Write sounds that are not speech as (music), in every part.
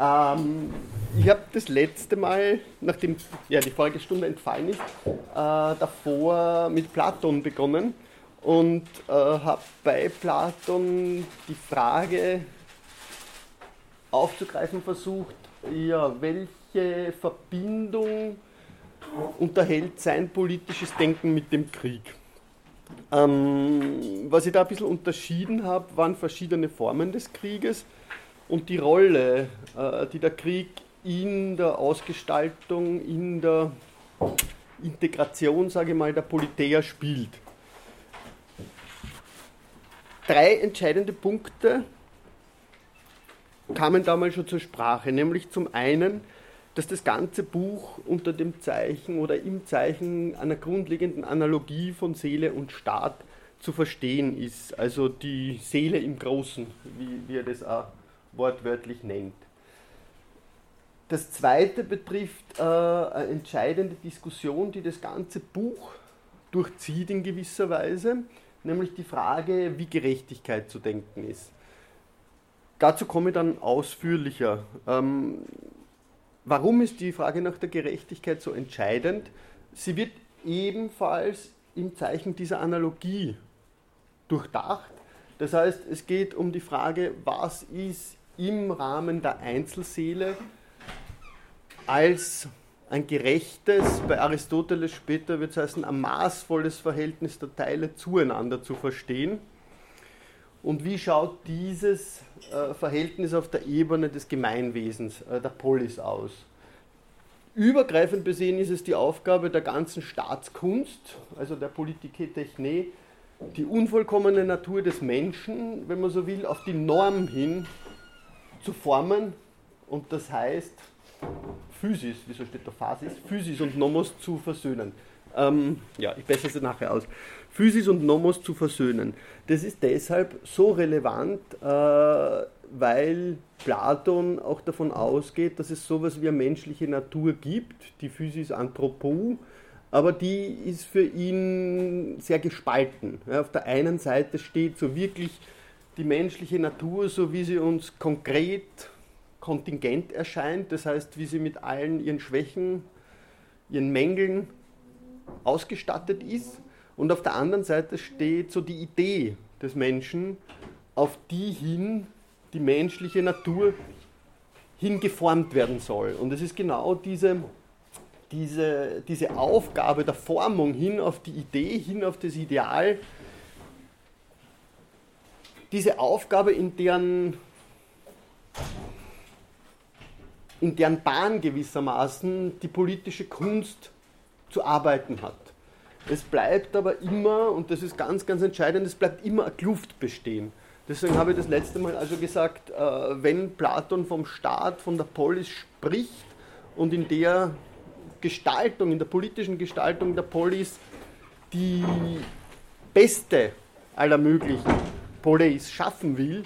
Ähm, ich habe das letzte Mal, nachdem ja, die vorige Stunde entfallen ist, äh, davor mit Platon begonnen und äh, habe bei Platon die Frage aufzugreifen versucht, ja, welche Verbindung unterhält sein politisches Denken mit dem Krieg. Ähm, was ich da ein bisschen unterschieden habe, waren verschiedene Formen des Krieges und die Rolle, äh, die der Krieg in der Ausgestaltung, in der Integration, sage ich mal, der Politäer spielt. Drei entscheidende Punkte kamen damals schon zur Sprache, nämlich zum einen, dass das ganze Buch unter dem Zeichen oder im Zeichen einer grundlegenden Analogie von Seele und Staat zu verstehen ist. Also die Seele im Großen, wie, wie er das auch wortwörtlich nennt. Das zweite betrifft äh, eine entscheidende Diskussion, die das ganze Buch durchzieht in gewisser Weise, nämlich die Frage, wie Gerechtigkeit zu denken ist. Dazu komme ich dann ausführlicher. Ähm, warum ist die Frage nach der Gerechtigkeit so entscheidend? Sie wird ebenfalls im Zeichen dieser Analogie durchdacht. Das heißt, es geht um die Frage, was ist im Rahmen der Einzelseele als ein gerechtes, bei Aristoteles später wird es heißen, ein maßvolles Verhältnis der Teile zueinander zu verstehen. Und wie schaut dieses äh, Verhältnis auf der Ebene des Gemeinwesens, äh, der Polis aus? Übergreifend besehen ist es die Aufgabe der ganzen Staatskunst, also der Politike Techne, die unvollkommene Natur des Menschen, wenn man so will, auf die Norm hin zu formen und das heißt, Physis, wieso steht da Phasis? Physis und Nomos zu versöhnen. Ähm, ja, ich bessere es nachher aus. Physis und Nomos zu versöhnen. Das ist deshalb so relevant, äh, weil Platon auch davon ausgeht, dass es sowas wie eine menschliche Natur gibt, die Physis Anthropou, aber die ist für ihn sehr gespalten. Ja, auf der einen Seite steht so wirklich die menschliche Natur, so wie sie uns konkret kontingent erscheint, das heißt, wie sie mit allen ihren Schwächen, ihren Mängeln ausgestattet ist. Und auf der anderen Seite steht so die Idee des Menschen, auf die hin die menschliche Natur hingeformt werden soll. Und es ist genau diese, diese, diese Aufgabe der Formung hin auf die Idee, hin auf das Ideal, diese Aufgabe, in deren, in deren Bahn gewissermaßen die politische Kunst zu arbeiten hat. Es bleibt aber immer, und das ist ganz, ganz entscheidend, es bleibt immer eine Kluft bestehen. Deswegen habe ich das letzte Mal also gesagt, äh, wenn Platon vom Staat, von der Polis spricht und in der Gestaltung, in der politischen Gestaltung der Polis die beste aller möglichen Polis schaffen will,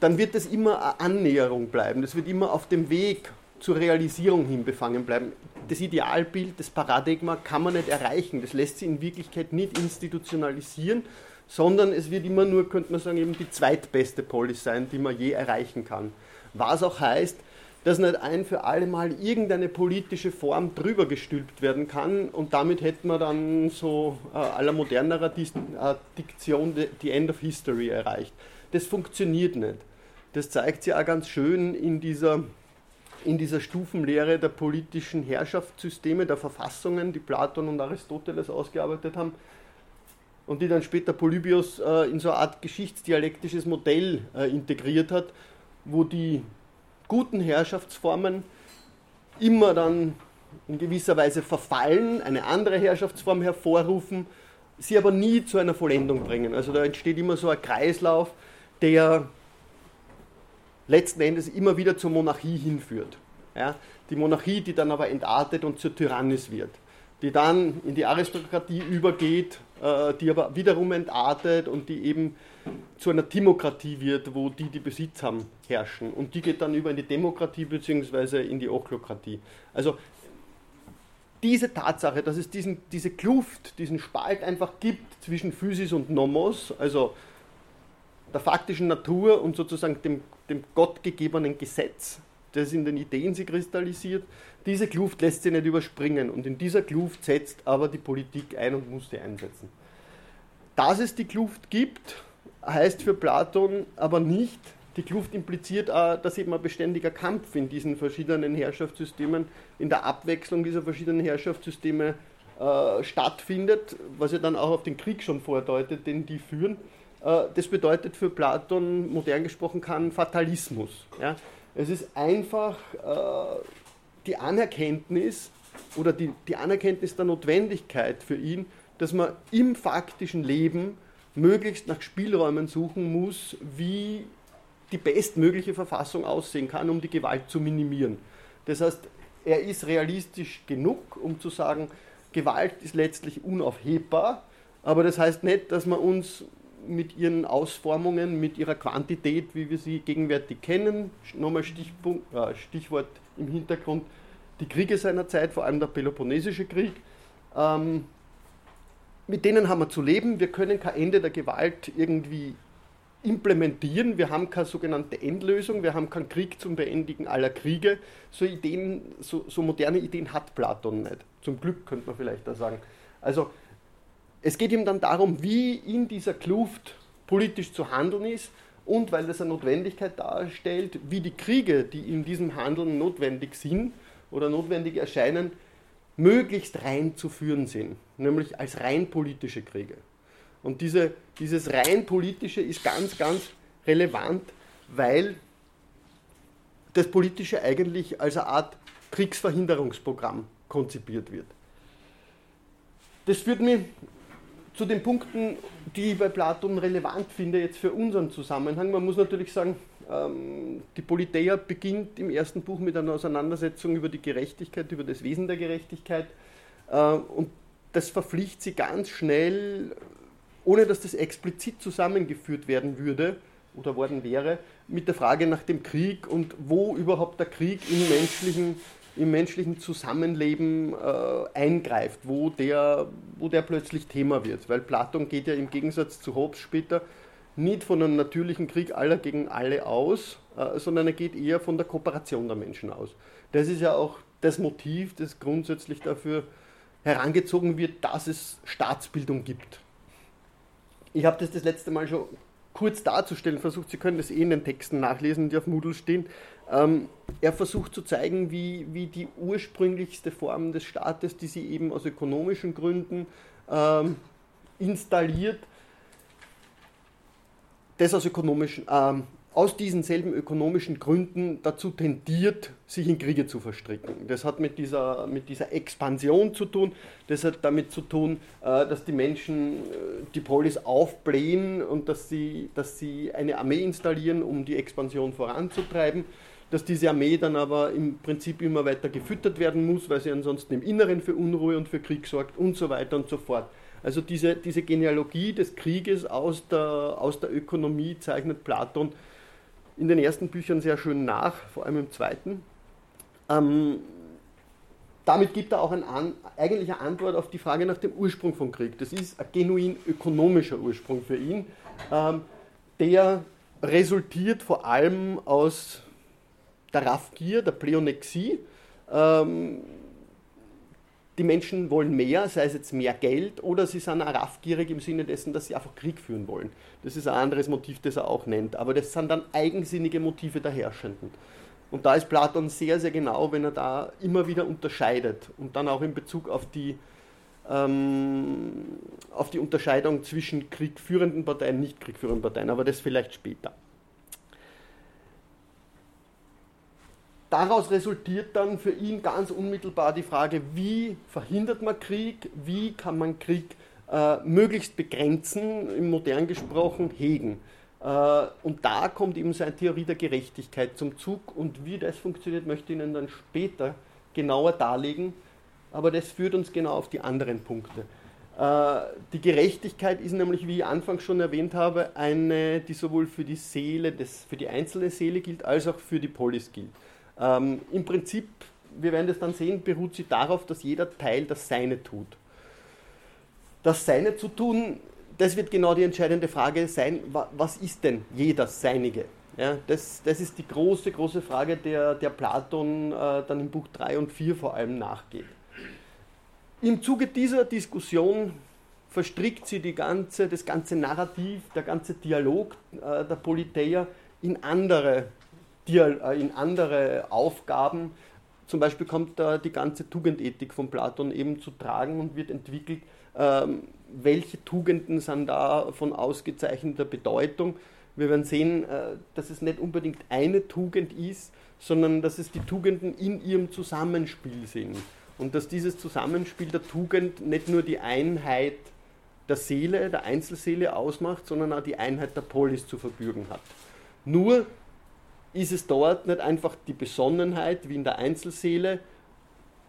dann wird das immer eine Annäherung bleiben. Das wird immer auf dem Weg zur Realisierung hin befangen bleiben. Das Idealbild, das Paradigma kann man nicht erreichen. Das lässt sich in Wirklichkeit nicht institutionalisieren, sondern es wird immer nur, könnte man sagen, eben die zweitbeste Polis sein, die man je erreichen kann. Was auch heißt, dass nicht ein für alle Mal irgendeine politische Form drüber gestülpt werden kann und damit hätten wir dann so äh, aller modernerer äh, Diktion die End of History erreicht. Das funktioniert nicht. Das zeigt sich auch ganz schön in dieser, in dieser Stufenlehre der politischen Herrschaftssysteme, der Verfassungen, die Platon und Aristoteles ausgearbeitet haben und die dann später Polybios äh, in so eine Art geschichtsdialektisches Modell äh, integriert hat, wo die guten Herrschaftsformen immer dann in gewisser Weise verfallen, eine andere Herrschaftsform hervorrufen, sie aber nie zu einer Vollendung bringen. Also da entsteht immer so ein Kreislauf, der letzten Endes immer wieder zur Monarchie hinführt. Ja? Die Monarchie, die dann aber entartet und zur Tyrannis wird, die dann in die Aristokratie übergeht, die aber wiederum entartet und die eben zu einer Timokratie wird, wo die, die Besitz haben, herrschen. Und die geht dann über in die Demokratie bzw. in die Ochlokratie. Also diese Tatsache, dass es diesen, diese Kluft, diesen Spalt einfach gibt zwischen Physis und Nomos, also der faktischen Natur und sozusagen dem, dem gottgegebenen Gesetz, das in den Ideen sich kristallisiert. Diese Kluft lässt sich nicht überspringen und in dieser Kluft setzt aber die Politik ein und muss sie einsetzen. Dass es die Kluft gibt, heißt für Platon aber nicht, die Kluft impliziert auch, dass eben ein beständiger Kampf in diesen verschiedenen Herrschaftssystemen, in der Abwechslung dieser verschiedenen Herrschaftssysteme äh, stattfindet, was ja dann auch auf den Krieg schon vordeutet, den die führen. Äh, das bedeutet für Platon, modern gesprochen, kein Fatalismus. Ja? Es ist einfach äh, die Anerkenntnis oder die, die Anerkenntnis der Notwendigkeit für ihn, dass man im faktischen Leben möglichst nach Spielräumen suchen muss, wie die bestmögliche Verfassung aussehen kann, um die Gewalt zu minimieren. Das heißt, er ist realistisch genug, um zu sagen, Gewalt ist letztlich unaufhebbar, aber das heißt nicht, dass wir uns mit ihren Ausformungen, mit ihrer Quantität, wie wir sie gegenwärtig kennen, nochmal äh, Stichwort im Hintergrund, die Kriege seiner Zeit, vor allem der Peloponnesische Krieg, ähm, mit denen haben wir zu leben. Wir können kein Ende der Gewalt irgendwie implementieren. Wir haben keine sogenannte Endlösung, wir haben keinen Krieg zum Beendigen aller Kriege. So, Ideen, so, so moderne Ideen hat Platon nicht. Zum Glück könnte man vielleicht da sagen. Also es geht ihm dann darum, wie in dieser Kluft politisch zu handeln ist und weil das eine Notwendigkeit darstellt, wie die Kriege, die in diesem Handeln notwendig sind oder notwendig erscheinen, möglichst rein zu führen sind, nämlich als rein politische Kriege. Und diese, dieses rein politische ist ganz, ganz relevant, weil das Politische eigentlich als eine Art Kriegsverhinderungsprogramm konzipiert wird. Das führt mich zu den Punkten, die ich bei Platon relevant finde, jetzt für unseren Zusammenhang. Man muss natürlich sagen, ähm, die Politeia beginnt im ersten Buch mit einer Auseinandersetzung über die Gerechtigkeit, über das Wesen der Gerechtigkeit. Äh, und das verpflichtet sie ganz schnell ohne dass das explizit zusammengeführt werden würde oder worden wäre, mit der Frage nach dem Krieg und wo überhaupt der Krieg im menschlichen, im menschlichen Zusammenleben äh, eingreift, wo der, wo der plötzlich Thema wird. Weil Platon geht ja im Gegensatz zu Hobbes später nicht von einem natürlichen Krieg aller gegen alle aus, äh, sondern er geht eher von der Kooperation der Menschen aus. Das ist ja auch das Motiv, das grundsätzlich dafür herangezogen wird, dass es Staatsbildung gibt ich habe das das letzte Mal schon kurz darzustellen versucht. Sie können das eh in den Texten nachlesen, die auf Moodle stehen. Ähm, er versucht zu zeigen, wie, wie die ursprünglichste Form des Staates, die sie eben aus ökonomischen Gründen ähm, installiert, das aus ökonomischen, ähm, aus diesen selben ökonomischen Gründen dazu tendiert, sich in Kriege zu verstricken. Das hat mit dieser, mit dieser Expansion zu tun, das hat damit zu tun, äh, dass die Menschen äh, die Polis aufblähen und dass sie, dass sie eine Armee installieren, um die Expansion voranzutreiben, dass diese Armee dann aber im Prinzip immer weiter gefüttert werden muss, weil sie ansonsten im Inneren für Unruhe und für Krieg sorgt und so weiter und so fort. Also diese, diese Genealogie des Krieges aus der, aus der Ökonomie zeichnet Platon in den ersten Büchern sehr schön nach, vor allem im zweiten. Ähm, damit gibt er auch ein an, eigentlich eine Antwort auf die Frage nach dem Ursprung von Krieg. Das ist ein genuin ökonomischer Ursprung für ihn, ähm, der resultiert vor allem aus der Raffgier, der Pleonexie. Ähm, die Menschen wollen mehr, sei es jetzt mehr Geld oder sie sind auch raffgierig im Sinne dessen, dass sie einfach Krieg führen wollen. Das ist ein anderes Motiv, das er auch nennt. Aber das sind dann eigensinnige Motive der Herrschenden. Und da ist Platon sehr, sehr genau, wenn er da immer wieder unterscheidet und dann auch in Bezug auf die, ähm, auf die Unterscheidung zwischen kriegführenden Parteien und nicht kriegführenden Parteien, aber das vielleicht später. Daraus resultiert dann für ihn ganz unmittelbar die Frage, wie verhindert man Krieg, wie kann man Krieg äh, möglichst begrenzen, im modern gesprochen, hegen. Äh, und da kommt eben seine Theorie der Gerechtigkeit zum Zug und wie das funktioniert, möchte ich Ihnen dann später genauer darlegen, aber das führt uns genau auf die anderen Punkte. Äh, die Gerechtigkeit ist nämlich, wie ich anfangs schon erwähnt habe, eine, die sowohl für die Seele, des, für die einzelne Seele gilt, als auch für die Polis gilt. Ähm, Im Prinzip, wir werden das dann sehen, beruht sie darauf, dass jeder Teil das Seine tut. Das Seine zu tun, das wird genau die entscheidende Frage sein, was ist denn jeder Seinige? Ja, das, das ist die große, große Frage, der, der Platon äh, dann im Buch 3 und 4 vor allem nachgeht. Im Zuge dieser Diskussion verstrickt sie die ganze, das ganze Narrativ, der ganze Dialog äh, der Politeia in andere, äh, in andere Aufgaben. Zum Beispiel kommt da die ganze Tugendethik von Platon eben zu tragen und wird entwickelt, ähm, welche Tugenden sind da von ausgezeichneter Bedeutung. Wir werden sehen, äh, dass es nicht unbedingt eine Tugend ist, sondern dass es die Tugenden in ihrem Zusammenspiel sind. Und dass dieses Zusammenspiel der Tugend nicht nur die Einheit der Seele, der Einzelseele ausmacht, sondern auch die Einheit der Polis zu verbürgen hat. Nur ist es dort nicht einfach die Besonnenheit wie in der Einzelseele,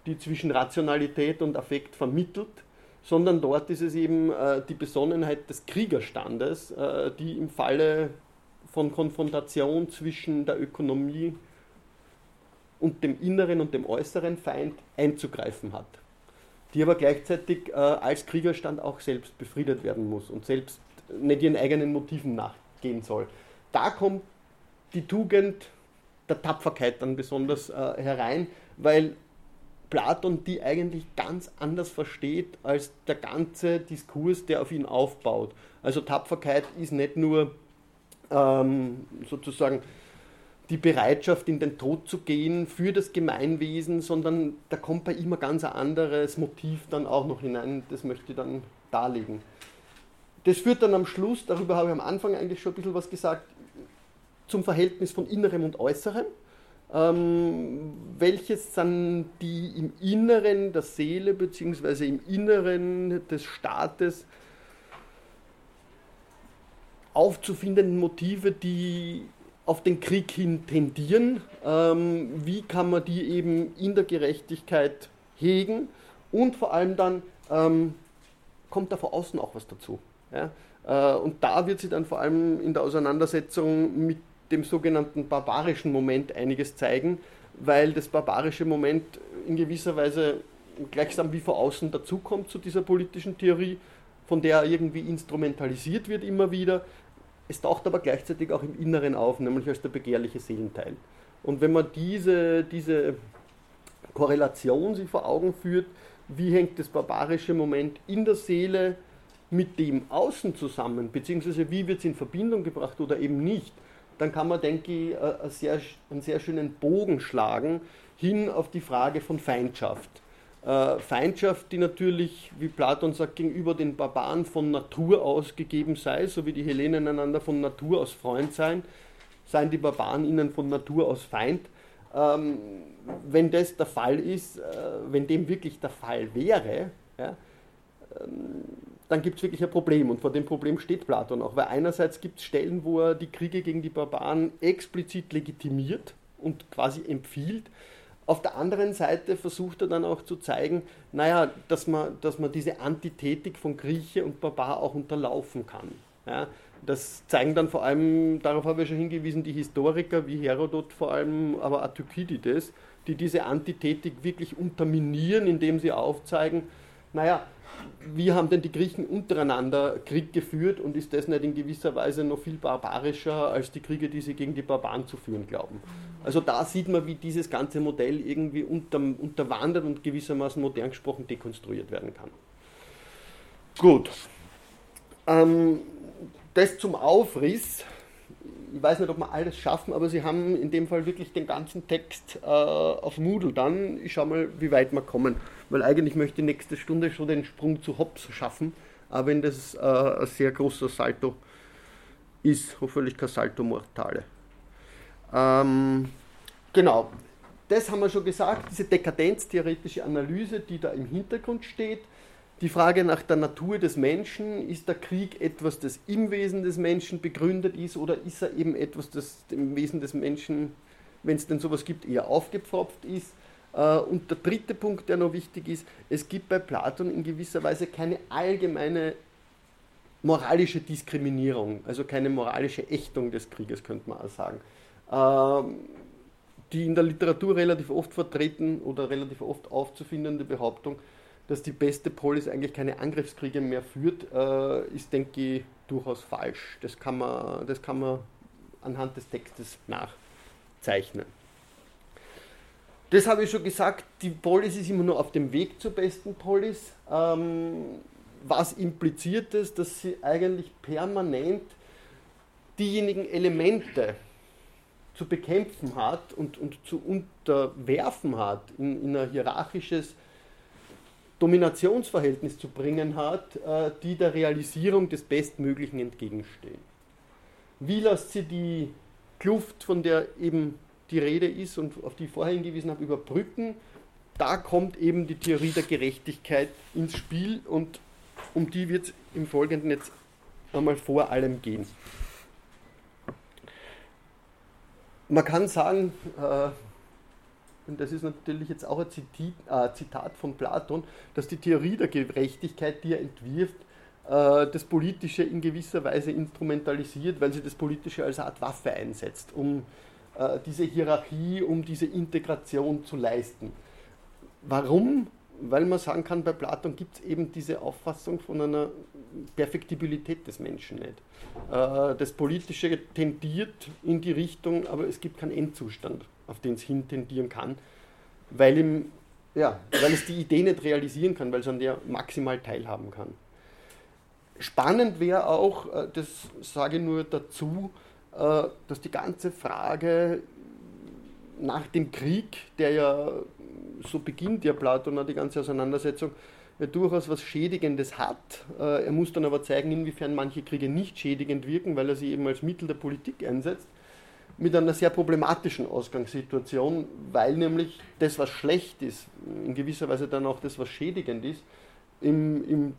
die zwischen Rationalität und Affekt vermittelt, sondern dort ist es eben äh, die Besonnenheit des Kriegerstandes, äh, die im Falle von Konfrontation zwischen der Ökonomie und dem inneren und dem äußeren Feind einzugreifen hat, die aber gleichzeitig äh, als Kriegerstand auch selbst befriedet werden muss und selbst nicht ihren eigenen Motiven nachgehen soll. Da kommt die Tugend der Tapferkeit dann besonders äh, herein, weil Platon die eigentlich ganz anders versteht als der ganze Diskurs, der auf ihn aufbaut. Also Tapferkeit ist nicht nur ähm, sozusagen die Bereitschaft, in den Tod zu gehen für das Gemeinwesen, sondern da kommt bei ihm ein ganz anderes Motiv dann auch noch hinein. Das möchte ich dann darlegen. Das führt dann am Schluss, darüber habe ich am Anfang eigentlich schon ein bisschen was gesagt, zum Verhältnis von Innerem und Äußerem. Ähm, welches sind die im Inneren der Seele bzw. im Inneren des Staates aufzufindenden Motive, die auf den Krieg hin tendieren? Ähm, wie kann man die eben in der Gerechtigkeit hegen? Und vor allem dann ähm, kommt da von außen auch was dazu. Ja? Äh, und da wird sie dann vor allem in der Auseinandersetzung mit dem sogenannten barbarischen Moment einiges zeigen, weil das barbarische Moment in gewisser Weise gleichsam wie von außen dazukommt zu dieser politischen Theorie, von der irgendwie instrumentalisiert wird immer wieder. Es taucht aber gleichzeitig auch im Inneren auf, nämlich als der begehrliche Seelenteil. Und wenn man diese, diese Korrelation sich vor Augen führt, wie hängt das barbarische Moment in der Seele mit dem Außen zusammen, beziehungsweise wie wird es in Verbindung gebracht oder eben nicht, dann kann man, denke ich, einen sehr, einen sehr schönen Bogen schlagen hin auf die Frage von Feindschaft. Äh, Feindschaft, die natürlich, wie Platon sagt, gegenüber den Barbaren von Natur aus gegeben sei, so wie die Hellenen einander von Natur aus Freund seien, seien die Barbaren ihnen von Natur aus Feind. Ähm, wenn das der Fall ist, äh, wenn dem wirklich der Fall wäre, ähm, dann gibt es wirklich ein Problem. Und vor dem Problem steht Platon auch, weil einerseits gibt es Stellen, wo er die Kriege gegen die Barbaren explizit legitimiert und quasi empfiehlt. Auf der anderen Seite versucht er dann auch zu zeigen, naja, dass man, dass man diese Antithetik von Grieche und Barbar auch unterlaufen kann. Ja, das zeigen dann vor allem, darauf habe ich schon hingewiesen, die Historiker wie Herodot vor allem, aber Thukydides, die diese Antithetik wirklich unterminieren, indem sie aufzeigen, naja, wie haben denn die Griechen untereinander Krieg geführt und ist das nicht in gewisser Weise noch viel barbarischer als die Kriege, die sie gegen die Barbaren zu führen glauben? Also da sieht man, wie dieses ganze Modell irgendwie unter, unterwandert und gewissermaßen modern gesprochen dekonstruiert werden kann. Gut. Ähm, das zum Aufriss ich weiß nicht, ob wir alles schaffen, aber sie haben in dem Fall wirklich den ganzen Text äh, auf Moodle dann. Ich schaue mal, wie weit wir kommen, weil eigentlich möchte ich nächste Stunde schon den Sprung zu Hobbes schaffen, aber wenn das äh, ein sehr großer Salto ist, hoffentlich kein Salto Mortale. Ähm, genau, das haben wir schon gesagt, diese dekadenztheoretische Analyse, die da im Hintergrund steht die Frage nach der Natur des Menschen, ist der Krieg etwas, das im Wesen des Menschen begründet ist oder ist er eben etwas, das im Wesen des Menschen, wenn es denn sowas gibt, eher aufgepfropft ist? Äh, und der dritte Punkt, der noch wichtig ist, es gibt bei Platon in gewisser Weise keine allgemeine moralische Diskriminierung, also keine moralische Ächtung des Krieges, könnte man auch sagen. Ähm, die in der Literatur relativ oft vertreten oder relativ oft aufzufindende Behauptung, dass die beste Polis eigentlich keine Angriffskriege mehr führt, äh, ist, denke ich, durchaus falsch. Das kann man, das kann man anhand des Textes nachzeichnen. Das habe ich schon gesagt, die Polis ist immer nur auf dem Weg zur besten Polis. Ähm, was impliziert es, dass sie eigentlich permanent diejenigen Elemente zu bekämpfen hat und, und zu unterwerfen hat, in, in ein hierarchisches Dominationsverhältnis zu bringen hat, äh, die der Realisierung des Bestmöglichen entgegenstehen. Wie lässt sie die Kluft, von der eben die Rede ist und auf die ich vorher hingewiesen habe, überbrücken? Da kommt eben die Theorie der Gerechtigkeit ins Spiel und um die wird es im Folgenden jetzt einmal vor allem gehen. Man kann sagen, äh, und das ist natürlich jetzt auch ein äh, Zitat von Platon, dass die Theorie der Gerechtigkeit, die er entwirft, äh, das Politische in gewisser Weise instrumentalisiert, weil sie das Politische als Art Waffe einsetzt, um diese Hierarchie, um diese Integration zu leisten. Warum? weil man sagen kann, bei Platon gibt es eben diese Auffassung von einer Perfektibilität des Menschen nicht. Äh, das Politische tendiert in die Richtung, aber es gibt keinen Endzustand, auf den es hin tendieren kann, weil, ihm, ja, weil es die Idee nicht realisieren kann, weil es an der maximal teilhaben kann. Spannend wäre auch, äh, das sage ich nur dazu, äh, dass die ganze Frage nach dem Krieg, der ja so beginnt ja Platon die ganze Auseinandersetzung, ja durchaus was Schädigendes hat. Äh, er muss dann aber zeigen, inwiefern manche Kriege nicht schädigend wirken, weil er sie eben als Mittel der Politik einsetzt, mit einer sehr problematischen Ausgangssituation, weil nämlich das, was schlecht ist, in gewisser Weise dann auch das, was schädigend ist, im, im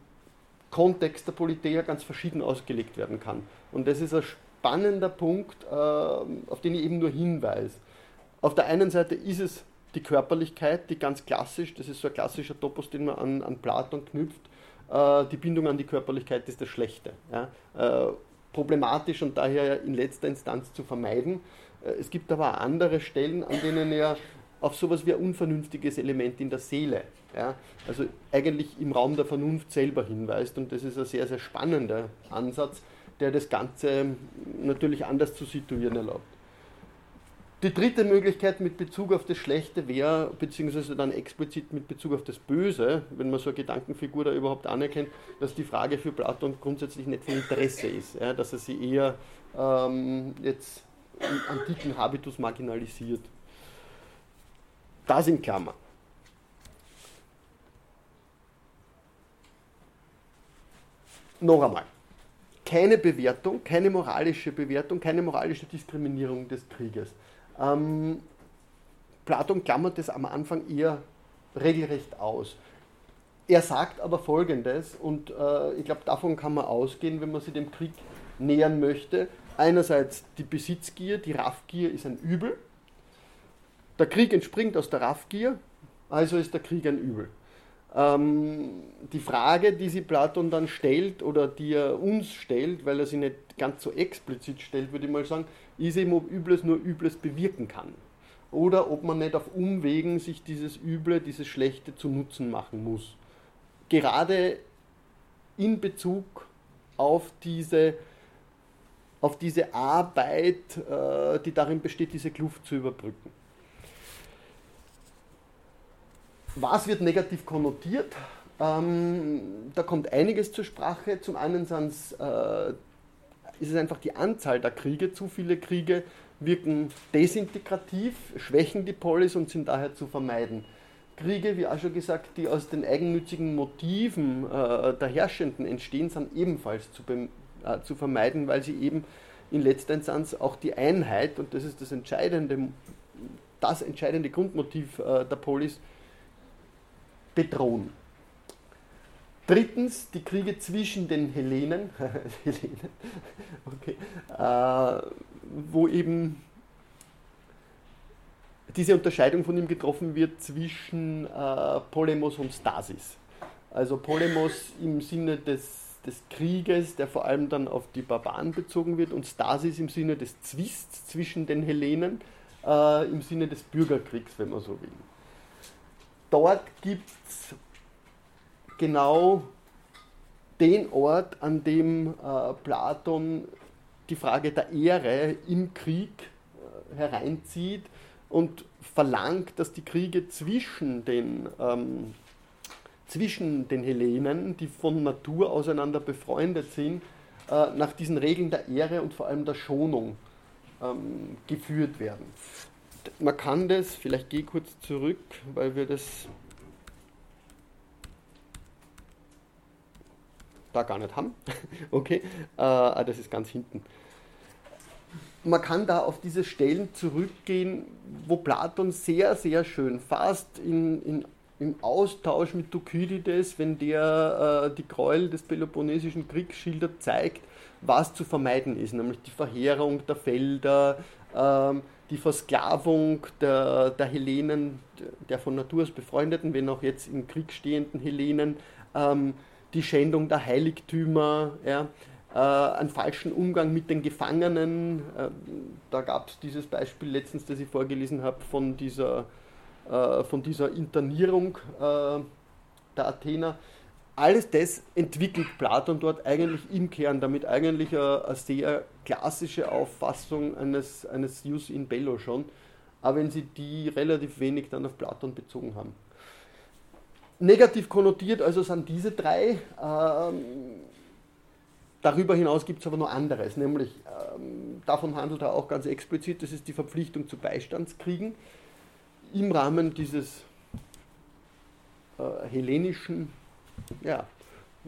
Kontext der Politik ja ganz verschieden ausgelegt werden kann. Und das ist ein spannender Punkt, äh, auf den ich eben nur hinweise. Auf der einen Seite ist es die Körperlichkeit, die ganz klassisch, das ist so ein klassischer Topos, den man an, an Platon knüpft, äh, die Bindung an die Körperlichkeit ist das Schlechte. Ja? Problematisch und daher in letzter Instanz zu vermeiden. Äh, es gibt aber andere Stellen, an denen er auf sowas wie ein unvernünftiges Element in der Seele, ja? also eigentlich im Raum der Vernunft selber hinweist und das ist ein sehr, sehr spannender Ansatz, der das Ganze natürlich anders zu situieren erlaubt. Die dritte Möglichkeit mit Bezug auf das Schlechte wäre, beziehungsweise dann explizit mit Bezug auf das Böse, wenn man so eine Gedankenfigur da überhaupt anerkennt, dass die Frage für Platon grundsätzlich nicht von Interesse ist, ja, dass er sie eher ähm, jetzt im antiken Habitus marginalisiert. Das in Klammer. Noch einmal. Keine Bewertung, keine moralische Bewertung, keine moralische Diskriminierung des Krieges. Ähm, Platon klammert es am Anfang eher regelrecht aus. Er sagt aber Folgendes, und äh, ich glaube, davon kann man ausgehen, wenn man sich dem Krieg nähern möchte. Einerseits die Besitzgier, die Raffgier ist ein Übel. Der Krieg entspringt aus der Raffgier, also ist der Krieg ein Übel. Ähm, die Frage, die sich Platon dann stellt oder die er uns stellt, weil er sie nicht ganz so explizit stellt, würde ich mal sagen, ist eben, ob Übles nur Übles bewirken kann. Oder ob man nicht auf Umwegen sich dieses Üble, dieses Schlechte zu Nutzen machen muss. Gerade in Bezug auf diese, auf diese Arbeit, äh, die darin besteht, diese Kluft zu überbrücken. Was wird negativ konnotiert? Ähm, da kommt einiges zur Sprache. Zum einen äh, ist es einfach die Anzahl der Kriege. Zu viele Kriege wirken desintegrativ, schwächen die Polis und sind daher zu vermeiden. Kriege, wie auch schon gesagt, die aus den eigennützigen Motiven äh, der Herrschenden entstehen, sind ebenfalls zu, äh, zu vermeiden, weil sie eben in letzter Instanz auch die Einheit, und das ist das entscheidende, das entscheidende Grundmotiv äh, der Polis, bedrohen. Drittens die Kriege zwischen den Hellenen, (laughs) Hellenen okay, äh, wo eben diese Unterscheidung von ihm getroffen wird zwischen äh, Polemos und Stasis. Also Polemos im Sinne des, des Krieges, der vor allem dann auf die Barbaren bezogen wird, und Stasis im Sinne des Zwists zwischen den Hellenen, äh, im Sinne des Bürgerkriegs, wenn man so will dort gibt es genau den Ort, an dem äh, Platon die Frage der Ehre im Krieg äh, hereinzieht und verlangt, dass die Kriege zwischen den, ähm, zwischen den Hellenen, die von Natur auseinander befreundet sind, äh, nach diesen Regeln der Ehre und vor allem der Schonung ähm, geführt werden. Man kann das, vielleicht gehe ich kurz zurück, weil wir das da gar nicht haben. (laughs) okay, äh, ah, das ist ganz hinten. Man kann da auf diese Stellen zurückgehen, wo Platon sehr, sehr schön, fast in, in, im Austausch mit Thukydides, wenn der äh, die Gräuel des Peloponnesischen Kriegs schildert, zeigt, was zu vermeiden ist, nämlich die Verheerung der Felder, äh, die Versklavung der, der Hellenen, der von Natur aus befreundeten, wenn auch jetzt im Krieg stehenden Hellenen, ähm, die Schändung der Heiligtümer, ja, äh, einen falschen Umgang mit den Gefangenen. Äh, da gab es dieses Beispiel letztens, das ich vorgelesen habe, von dieser, äh, von dieser Internierung äh, der Athener. Alles das entwickelt Platon dort eigentlich im Kern, damit eigentlich eine, eine sehr klassische Auffassung eines, eines Jus in Bello schon, aber wenn sie die relativ wenig dann auf Platon bezogen haben. Negativ konnotiert also sind diese drei. Ähm, darüber hinaus gibt es aber noch anderes, nämlich ähm, davon handelt er auch ganz explizit, das ist die Verpflichtung zu Beistandskriegen im Rahmen dieses äh, hellenischen, ja,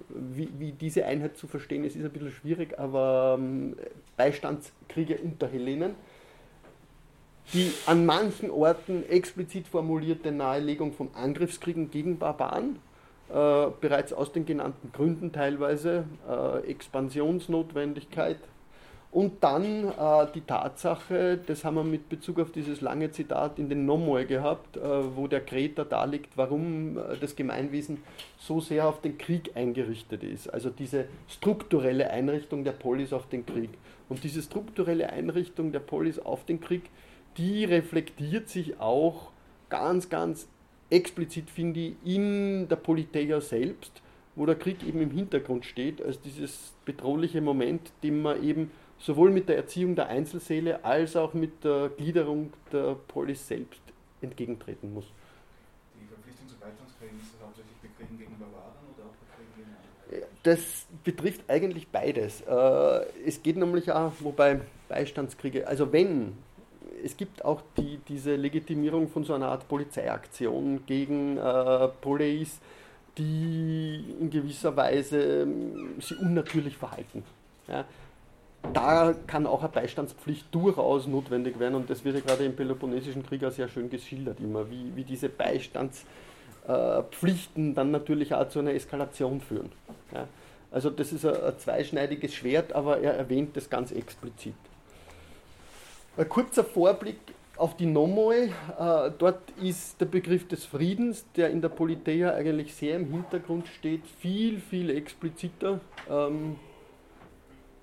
wie, wie, diese Einheit zu verstehen ist, ist ein bisschen schwierig, aber ähm, Beistandskriege unter Hellenen die an manchen Orten explizit formulierte Nahelegung von Angriffskriegen gegen Barbaren, äh, bereits aus den genannten Gründen teilweise, äh, Expansionsnotwendigkeit und dann äh, die Tatsache, das haben wir mit Bezug auf dieses lange Zitat in den Nomoi gehabt, äh, wo der Kreter darlegt, warum äh, das Gemeinwesen so sehr auf den Krieg eingerichtet ist. Also diese strukturelle Einrichtung der Polis auf den Krieg. Und diese strukturelle Einrichtung der Polis auf den Krieg die reflektiert sich auch ganz, ganz explizit, finde ich, in der Politeia selbst, wo der Krieg eben im Hintergrund steht, als dieses bedrohliche Moment, dem man eben sowohl mit der Erziehung der Einzelseele als auch mit der Gliederung der Polis selbst entgegentreten muss. Die Verpflichtung zu Beitragskriegen ist das hauptsächlich bei Kriegen gegen Barbaren oder auch bei Kriegen gegen andere? Das betrifft eigentlich beides. Äh, es geht nämlich auch, wobei Beistandskriege, also wenn es gibt auch die, diese Legitimierung von so einer Art Polizeiaktion gegen äh, Police, die in gewisser Weise ähm, sie unnatürlich verhalten. Ja. Da kann auch eine Beistandspflicht durchaus notwendig werden und das wird ja gerade im Peloponnesischen Krieg auch sehr schön geschildert, immer, wie, wie diese Beistandspflichten dann natürlich auch zu einer Eskalation führen. Ja. Also das ist ein zweischneidiges Schwert, aber er erwähnt das ganz explizit. Ein kurzer Vorblick auf die Nomoi. Äh, dort ist der Begriff des Friedens, der in der Politeia eigentlich sehr im Hintergrund steht, viel, viel expliziter, ähm,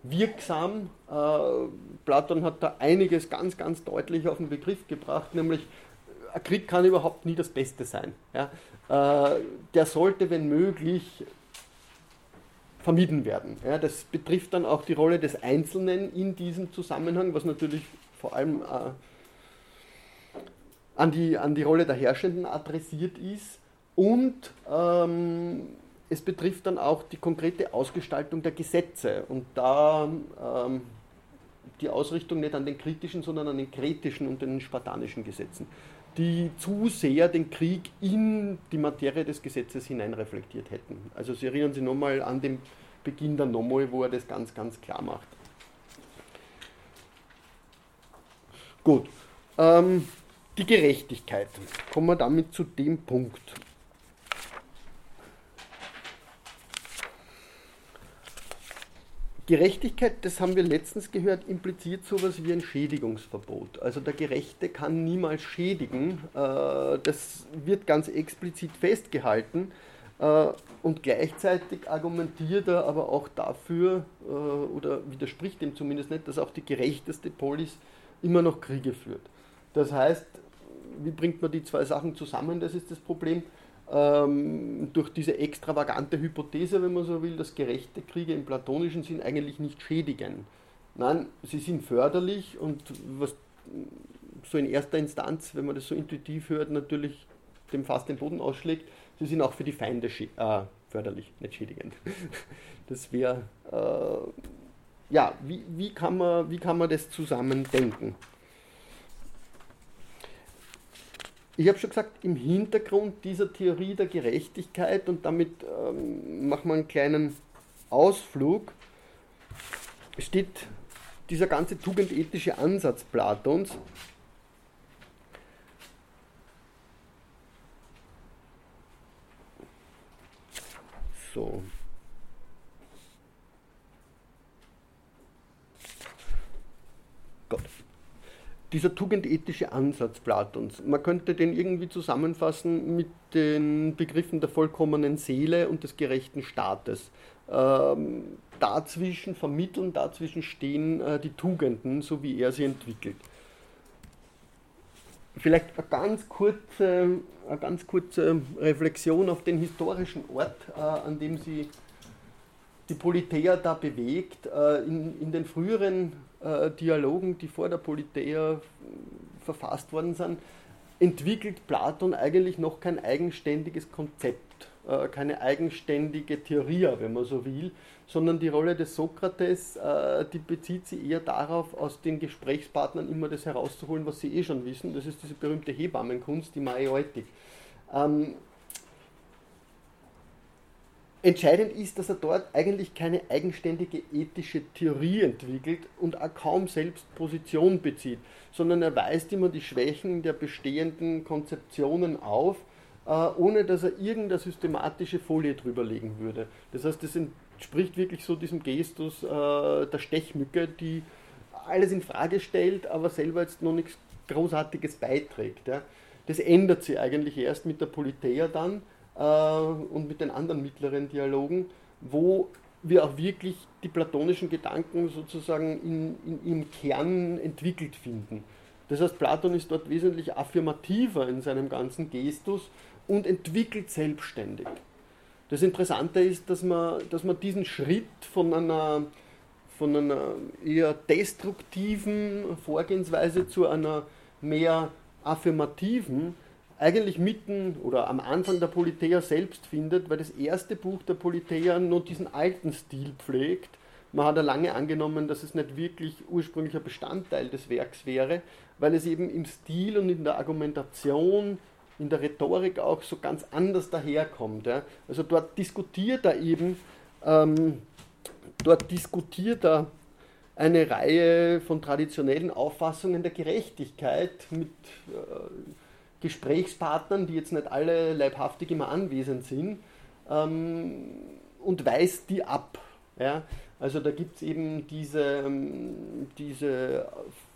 wirksam. Äh, Platon hat da einiges ganz, ganz deutlich auf den Begriff gebracht, nämlich ein Krieg kann überhaupt nie das Beste sein. Ja? Äh, der sollte, wenn möglich, vermieden werden. Ja? Das betrifft dann auch die Rolle des Einzelnen in diesem Zusammenhang, was natürlich vor allem äh, an, die, an die Rolle der Herrschenden adressiert ist und ähm, es betrifft dann auch die konkrete Ausgestaltung der Gesetze und da ähm, die Ausrichtung nicht an den kritischen, sondern an den kretischen und den spartanischen Gesetzen, die zu sehr den Krieg in die Materie des Gesetzes hineinreflektiert hätten. Also Sie erinnern sich nochmal an den Beginn der Nomoi, wo er das ganz, ganz klar macht. Gut. Ähm, die Gerechtigkeit. Kommen wir damit zu dem Punkt. Gerechtigkeit, das haben wir letztens gehört, impliziert sowas wie ein Schädigungsverbot. Also der Gerechte kann niemals schädigen. Äh, das wird ganz explizit festgehalten. Äh, und gleichzeitig argumentiert er aber auch dafür, äh, oder widerspricht dem zumindest nicht, dass auch die gerechteste Polis immer noch Kriege führt. Das heißt, wie bringt man die zwei Sachen zusammen? Das ist das Problem. Ähm, durch diese extravagante Hypothese, wenn man so will, dass gerechte Kriege im platonischen Sinn eigentlich nicht schädigen. Nein, sie sind förderlich und was so in erster Instanz, wenn man das so intuitiv hört, natürlich dem fast den Boden ausschlägt, sie sind auch für die Feinde äh, förderlich, nicht schädigend. (laughs) Das wäre, äh, ja, wie, wie, kann man, wie kann man das zusammen denken? Ich habe schon gesagt, im Hintergrund dieser Theorie der Gerechtigkeit und damit ähm, machen wir einen kleinen Ausflug, steht dieser ganze tugendethische Ansatz Platons. So. Gott. Dieser tugendethische Ansatz Platons, man könnte den irgendwie zusammenfassen mit den Begriffen der vollkommenen Seele und des gerechten Staates. Ähm, dazwischen vermitteln, dazwischen stehen äh, die Tugenden, so wie er sie entwickelt. Vielleicht eine ganz kurze, eine ganz kurze Reflexion auf den historischen Ort, äh, an dem sie die Politeia da bewegt. Äh, in, in den früheren äh, Dialogen, die vor der Politeia verfasst worden sind, entwickelt Platon eigentlich noch kein eigenständiges Konzept, äh, keine eigenständige Theorie, wenn man so will, sondern die Rolle des Sokrates, äh, die bezieht sich eher darauf, aus den Gesprächspartnern immer das herauszuholen, was sie eh schon wissen. Das ist diese berühmte Hebammenkunst, die Maioetik. Ähm, Entscheidend ist, dass er dort eigentlich keine eigenständige ethische Theorie entwickelt und auch kaum selbst Position bezieht, sondern er weist immer die Schwächen der bestehenden Konzeptionen auf, äh, ohne dass er irgendeine systematische Folie drüber legen würde. Das heißt, das entspricht wirklich so diesem Gestus äh, der Stechmücke, die alles in Frage stellt, aber selber jetzt noch nichts Großartiges beiträgt. Das ändert sich eigentlich erst mit der Politeia dann und mit den anderen mittleren Dialogen, wo wir auch wirklich die platonischen Gedanken sozusagen in, in, im Kern entwickelt finden. Das heißt, Platon ist dort wesentlich affirmativer in seinem ganzen Gestus und entwickelt selbstständig. Das Interessante ist, dass man, dass man diesen Schritt von einer, von einer eher destruktiven Vorgehensweise zu einer mehr affirmativen eigentlich mitten oder am Anfang der Politeia selbst findet, weil das erste Buch der Politeia nur diesen alten Stil pflegt. Man hat ja lange angenommen, dass es nicht wirklich ursprünglicher Bestandteil des Werks wäre, weil es eben im Stil und in der Argumentation, in der Rhetorik auch so ganz anders daherkommt. Ja. Also dort diskutiert er eben, ähm, dort diskutiert er eine Reihe von traditionellen Auffassungen der Gerechtigkeit mit äh, Gesprächspartnern, die jetzt nicht alle leibhaftig immer anwesend sind, ähm, und weist die ab. Ja? Also da gibt es eben diese, ähm, diese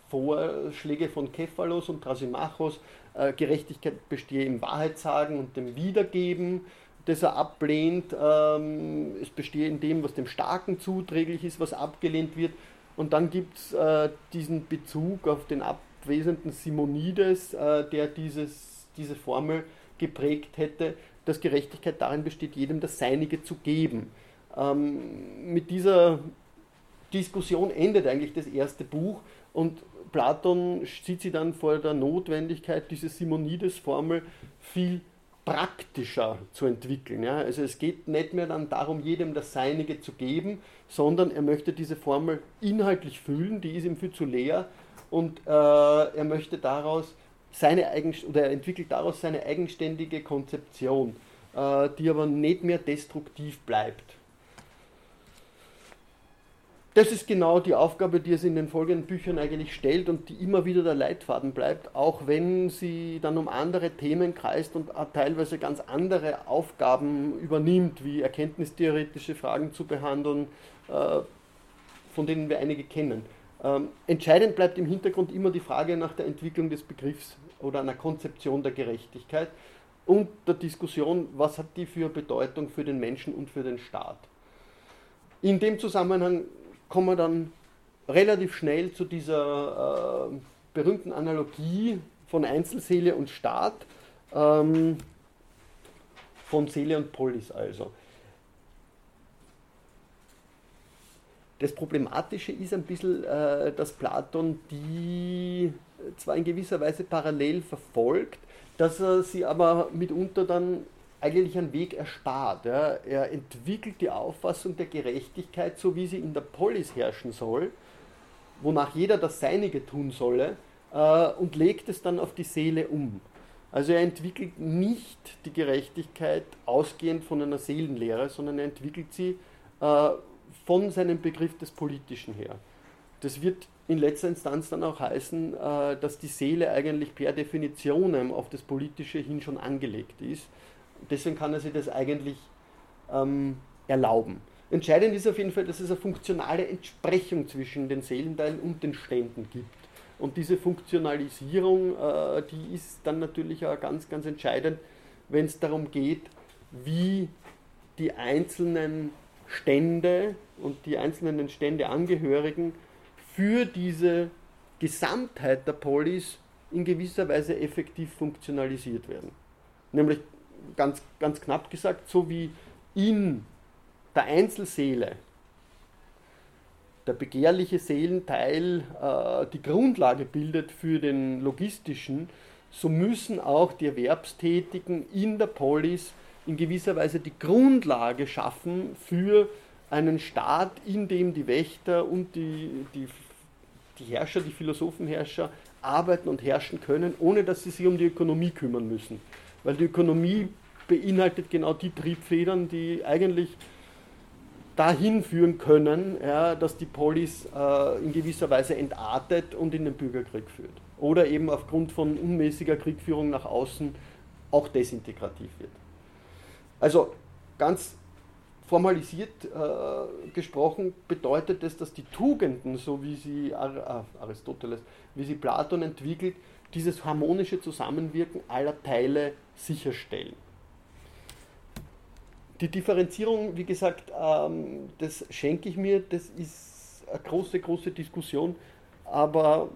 Vorschläge von Kephalos und Trasimachos, äh, Gerechtigkeit bestehe im Wahrheitssagen und dem Wiedergeben, das er ablehnt. Ähm, es bestehe in dem, was dem Starken zuträglich ist, was abgelehnt wird. Und dann gibt es äh, diesen Bezug auf den Ab abwesenden Simonides, äh, der dieses, diese Formel geprägt hätte, dass Gerechtigkeit darin besteht, jedem das Seinige zu geben. Ähm, mit dieser Diskussion endet eigentlich das erste Buch und Platon sieht sie dann vor der Notwendigkeit, diese Simonides-Formel viel praktischer zu entwickeln. Ja? Also es geht nicht mehr dann darum, jedem das Seinige zu geben, sondern er möchte diese Formel inhaltlich füllen, die ist ihm viel zu leer und äh, er möchte daraus seine eigen oder er entwickelt daraus seine eigenständige Konzeption, äh, die aber nicht mehr destruktiv bleibt. Das ist genau die Aufgabe, die es in den folgenden Büchern eigentlich stellt und die immer wieder der Leitfaden bleibt, auch wenn sie dann um andere Themen kreist und teilweise ganz andere Aufgaben übernimmt, wie erkenntnistheoretische Fragen zu behandeln, äh, von denen wir einige kennen. Ähm, entscheidend bleibt im Hintergrund immer die Frage nach der Entwicklung des Begriffs oder einer Konzeption der Gerechtigkeit und der Diskussion, was hat die für Bedeutung für den Menschen und für den Staat. In dem Zusammenhang kommen wir dann relativ schnell zu dieser äh, berühmten Analogie von Einzelseele und Staat, ähm, von Seele und Polis also. Das Problematische ist ein bisschen, äh, dass Platon die zwar in gewisser Weise parallel verfolgt, dass er sie aber mitunter dann eigentlich einen Weg erspart. Er entwickelt die Auffassung der Gerechtigkeit, so wie sie in der Polis herrschen soll, wonach jeder das Seinige tun solle, äh, und legt es dann auf die Seele um. Also er entwickelt nicht die Gerechtigkeit ausgehend von einer Seelenlehre, sondern er entwickelt sie äh, von seinem Begriff des Politischen her. Das wird in letzter Instanz dann auch heißen, äh, dass die Seele eigentlich per Definition auf das Politische hin schon angelegt ist. Deswegen kann er sich das eigentlich ähm, erlauben. Entscheidend ist auf jeden Fall, dass es eine funktionale Entsprechung zwischen den Seelenteilen und den Ständen gibt. Und diese Funktionalisierung, äh, die ist dann natürlich auch ganz, ganz entscheidend, wenn es darum geht, wie die einzelnen Stände und die einzelnen Ständeangehörigen für diese Gesamtheit der Polis in gewisser Weise effektiv funktionalisiert werden. Nämlich ganz, ganz knapp gesagt, so wie in der Einzelseele der begehrliche Seelenteil äh, die Grundlage bildet für den logistischen, so müssen auch die Erwerbstätigen in der Polis in gewisser Weise die Grundlage schaffen für einen Staat, in dem die Wächter und die, die, die Herrscher, die Philosophenherrscher arbeiten und herrschen können, ohne dass sie sich um die Ökonomie kümmern müssen. Weil die Ökonomie beinhaltet genau die Triebfedern, die eigentlich dahin führen können, ja, dass die Polis äh, in gewisser Weise entartet und in den Bürgerkrieg führt. Oder eben aufgrund von unmäßiger Kriegführung nach außen auch desintegrativ wird. Also ganz formalisiert äh, gesprochen bedeutet es, dass die Tugenden, so wie sie Ar Aristoteles, wie sie Platon entwickelt, dieses harmonische Zusammenwirken aller Teile sicherstellen. Die Differenzierung, wie gesagt, ähm, das schenke ich mir, das ist eine große, große Diskussion, aber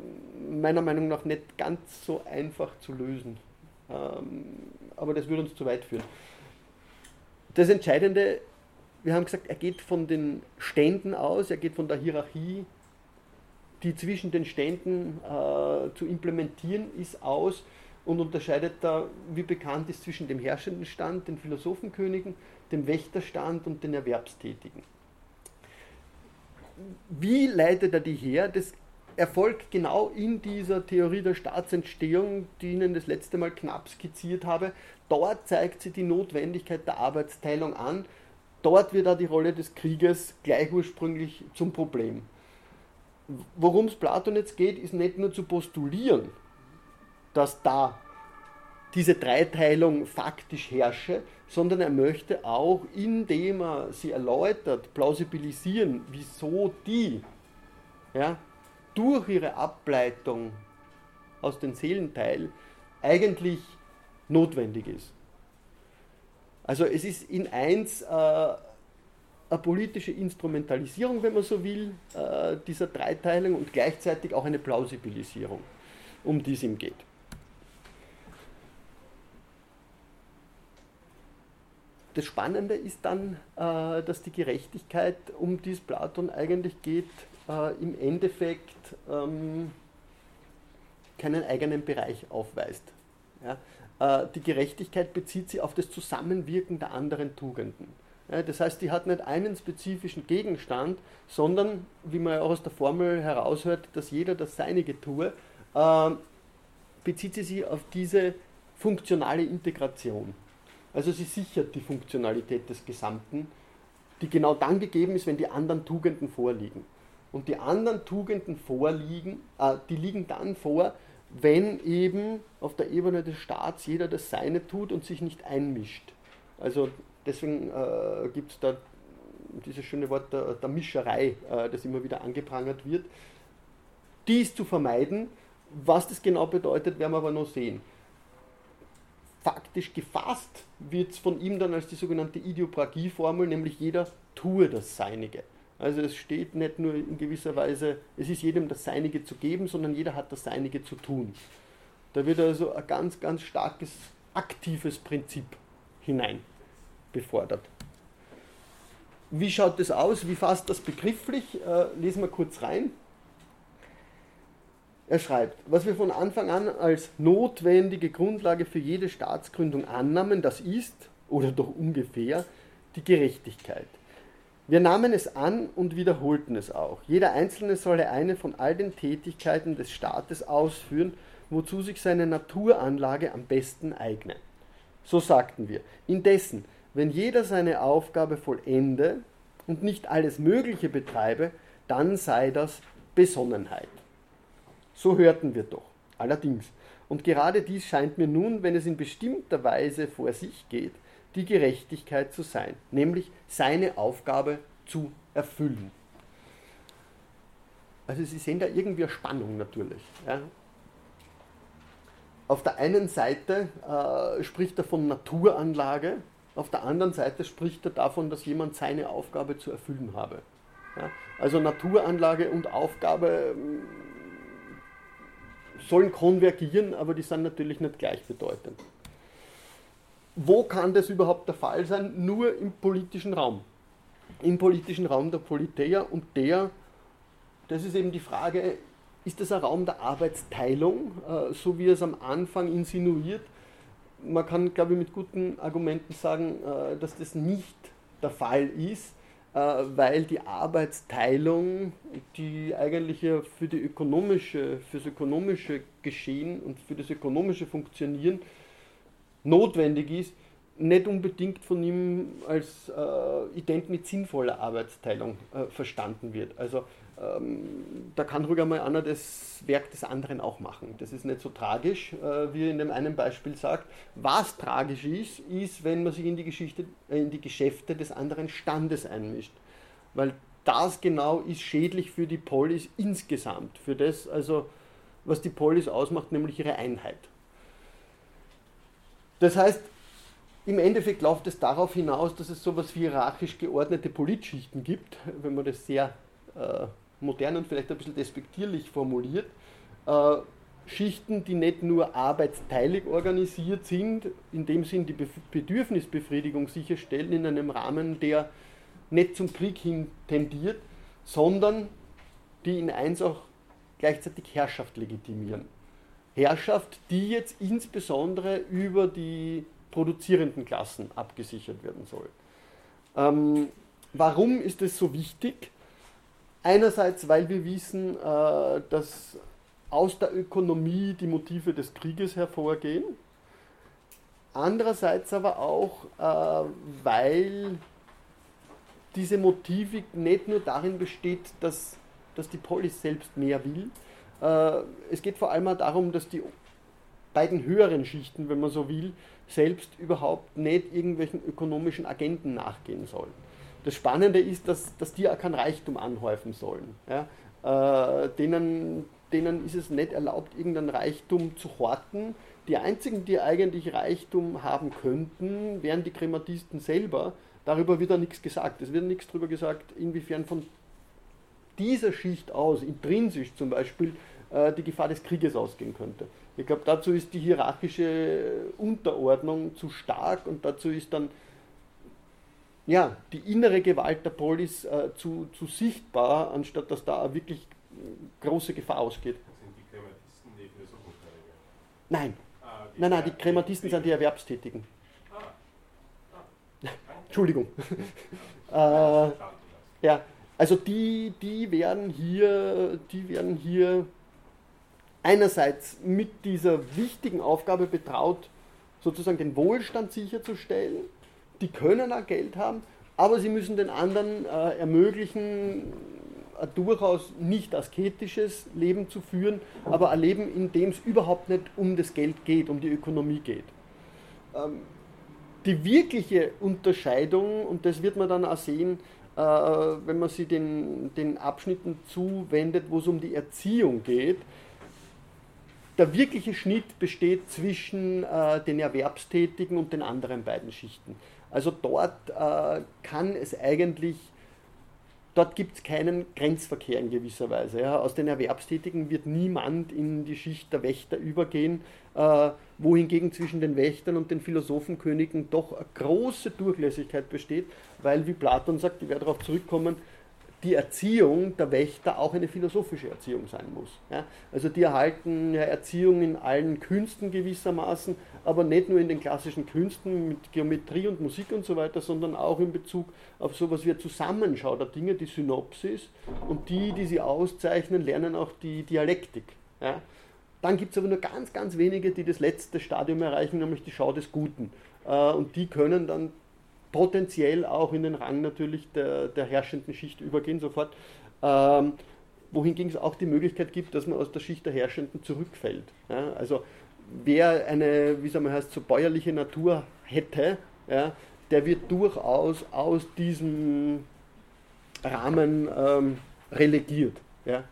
meiner Meinung nach nicht ganz so einfach zu lösen. Ähm, aber das würde uns zu weit führen. Das Entscheidende, wir haben gesagt, er geht von den Ständen aus, er geht von der Hierarchie, die zwischen den Ständen äh, zu implementieren ist, aus und unterscheidet da, wie bekannt ist, zwischen dem herrschenden Stand, den Philosophenkönigen, dem Wächterstand und den Erwerbstätigen. Wie leitet er die her? Das erfolgt genau in dieser Theorie der Staatsentstehung, die ich Ihnen das letzte Mal knapp skizziert habe. Dort zeigt sie die Notwendigkeit der Arbeitsteilung an. Dort wird auch die Rolle des Krieges gleich ursprünglich zum Problem. Worum es Platon jetzt geht, ist nicht nur zu postulieren, dass da diese Dreiteilung faktisch herrsche, sondern er möchte auch, indem er sie erläutert, plausibilisieren, wieso die ja, durch ihre Ableitung aus dem Seelenteil eigentlich notwendig ist. Also es ist in eins äh, eine politische Instrumentalisierung, wenn man so will, äh, dieser Dreiteilung und gleichzeitig auch eine Plausibilisierung, um die es ihm geht. Das Spannende ist dann, äh, dass die Gerechtigkeit, um die es Platon eigentlich geht, äh, im Endeffekt ähm, keinen eigenen Bereich aufweist. Ja? Äh, die Gerechtigkeit bezieht sich auf das Zusammenwirken der anderen Tugenden. Das heißt, die hat nicht einen spezifischen Gegenstand, sondern, wie man ja auch aus der Formel heraushört, dass jeder das Seinige tue, äh, bezieht sie sich auf diese funktionale Integration. Also sie sichert die Funktionalität des Gesamten, die genau dann gegeben ist, wenn die anderen Tugenden vorliegen. Und die anderen Tugenden vorliegen, äh, die liegen dann vor, wenn eben auf der Ebene des Staats jeder das Seine tut und sich nicht einmischt. Also deswegen äh, gibt es da dieses schöne Wort der, der Mischerei, äh, das immer wieder angeprangert wird. Die ist zu vermeiden. Was das genau bedeutet, werden wir aber noch sehen faktisch gefasst wird es von ihm dann als die sogenannte Ideopragie-Formel, nämlich jeder tue das Seinige. Also es steht nicht nur in gewisser Weise, es ist jedem das Seinige zu geben, sondern jeder hat das Seinige zu tun. Da wird also ein ganz, ganz starkes aktives Prinzip hinein befordert. wie schaut das aus? Wie fasst das begrifflich? Äh, lesen wir kurz rein. Er schreibt, was wir von Anfang an als notwendige Grundlage für jede Staatsgründung annahmen, das ist, oder doch ungefähr, die Gerechtigkeit. Wir nahmen es an und wiederholten es auch. Jeder Einzelne solle eine von all den Tätigkeiten des Staates ausführen, wozu sich seine Naturanlage am besten eigne. So sagten wir. Indessen, wenn jeder seine Aufgabe vollende und nicht alles Mögliche betreibe, dann sei das Besonnenheit. So hörten wir doch. Allerdings. Und gerade dies scheint mir nun, wenn es in bestimmter Weise vor sich geht, die Gerechtigkeit zu sein, nämlich seine Aufgabe zu erfüllen. Also Sie sehen da irgendwie eine Spannung natürlich. Ja. Auf der einen Seite äh, spricht er von Naturanlage, auf der anderen Seite spricht er davon, dass jemand seine Aufgabe zu erfüllen habe. Ja. Also Naturanlage und Aufgabe ähm, sollen konvergieren, aber die sind natürlich nicht gleichbedeutend. Wo kann das überhaupt der Fall sein? Nur im politischen Raum. Im politischen Raum der Politeia und der, das ist eben die Frage, ist das ein Raum der Arbeitsteilung, äh, so wie es am Anfang insinuiert? Man kann, glaube ich, mit guten Argumenten sagen, äh, dass das nicht der Fall ist, äh, weil die Arbeitsteilung, die eigentlich für, die ökonomische, für das ökonomische Geschehen und für das ökonomische Funktionieren notwendig ist, nicht unbedingt von ihm als äh, ident mit sinnvoller Arbeitsteilung äh, verstanden wird. Also ähm, da kann ruhig einmal einer das Werk des anderen auch machen. Das ist nicht so tragisch, äh, wie er in dem einen Beispiel sagt. Was tragisch ist, ist, wenn man sich in die, Geschichte, äh, in die Geschäfte des anderen Standes einmischt. Weil das genau ist schädlich für die Polis insgesamt, für das, also was die Polis ausmacht, nämlich ihre Einheit. Das heißt, im Endeffekt läuft es darauf hinaus, dass es so etwas wie hierarchisch geordnete Politschichten gibt, wenn man das sehr äh, modern und vielleicht ein bisschen despektierlich formuliert. Äh, Schichten, die nicht nur arbeitsteilig organisiert sind, in dem Sinn die Bedürfnisbefriedigung sicherstellen in einem Rahmen, der nicht zum Krieg hin tendiert, sondern die in eins auch gleichzeitig Herrschaft legitimieren. Herrschaft, die jetzt insbesondere über die produzierenden Klassen abgesichert werden soll. Ähm, warum ist es so wichtig? Einerseits, weil wir wissen, äh, dass aus der Ökonomie die Motive des Krieges hervorgehen. Andererseits aber auch, äh, weil diese Motivik nicht nur darin besteht, dass, dass die Polis selbst mehr will, es geht vor allem darum, dass die beiden höheren Schichten, wenn man so will, selbst überhaupt nicht irgendwelchen ökonomischen Agenten nachgehen sollen. Das Spannende ist, dass, dass die auch keinen Reichtum anhäufen sollen. Ja? Äh, denen, denen ist es nicht erlaubt, irgendeinen Reichtum zu horten. Die einzigen, die eigentlich Reichtum haben könnten, wären die Krematisten selber. Darüber wird da nichts gesagt. Es wird nichts darüber gesagt, inwiefern von dieser Schicht aus, intrinsisch zum Beispiel, äh, die Gefahr des Krieges ausgehen könnte. Ich glaube, dazu ist die hierarchische Unterordnung zu stark und dazu ist dann ja, die innere Gewalt der Polis äh, zu, zu sichtbar, anstatt dass da wirklich große Gefahr ausgeht. Sind die Krematisten die Philosophensteiger? Nein. Ah, nein, nein, die Krematisten sind die Erwerbstätigen. Ah. Ah. Entschuldigung. (laughs) äh, ja, also die, die werden hier, die werden hier einerseits mit dieser wichtigen Aufgabe betraut, sozusagen den Wohlstand sicherzustellen. Die können auch Geld haben, aber sie müssen den anderen äh, ermöglichen, ein durchaus nicht asketisches Leben zu führen, aber ein Leben, in dem es überhaupt nicht um das Geld geht, um die Ökonomie geht. Ähm, die wirkliche Unterscheidung, und das wird man dann auch sehen, äh, wenn man sich den, den Abschnitten zuwendet, wo es um die Erziehung geht. Der wirkliche Schnitt besteht zwischen äh, den Erwerbstätigen und den anderen beiden Schichten. Also dort äh, kann es eigentlich dort gibt es keinen Grenzverkehr in gewisser Weise. Ja. Aus den Erwerbstätigen wird niemand in die Schicht der Wächter übergehen, äh, wohingegen zwischen den Wächtern und den Philosophenkönigen doch eine große Durchlässigkeit besteht, weil, wie Platon sagt, ich werde darauf zurückkommen, die Erziehung der Wächter auch eine philosophische Erziehung sein muss. Ja? Also die erhalten ja Erziehung in allen Künsten gewissermaßen, aber nicht nur in den klassischen Künsten mit Geometrie und Musik und so weiter, sondern auch in Bezug auf sowas wie eine Zusammenschau der Dinge, die Synopsis und die, die sie auszeichnen, lernen auch die Dialektik. Ja? Dann gibt es aber nur ganz, ganz wenige, die das letzte Stadium erreichen, nämlich die Schau des Guten. Äh, und die können dann potenziell auch in den Rang natürlich der, der herrschenden Schicht übergehen sofort. Ähm, wohingegen es auch die Möglichkeit gibt, dass man aus der Schicht der Herrschenden zurückfällt. Ja, also wer eine, wie soll man heißt, so bäuerliche Natur hätte, ja, der wird durchaus aus diesem Rahmen ähm, relegiert. Ja.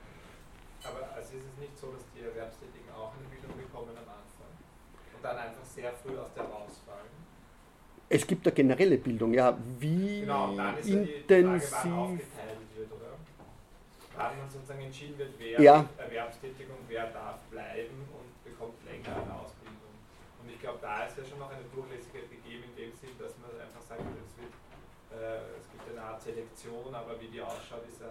Aber also ist es nicht so, dass die Erwerbstätigen auch eine Bildung bekommen am Anfang und dann einfach sehr früh aus der es gibt eine generelle Bildung, ja. Wie genau, ist intensiv. Frage, wann man sozusagen entschieden wird, wer ja. erwerbstätig und wer darf bleiben und bekommt länger eine Ausbildung. Und ich glaube, da ist ja schon noch eine Durchlässigkeit gegeben, in dem Sinn, dass man einfach sagt, es, wird, äh, es gibt eine Art Selektion, aber wie die ausschaut, ist ja.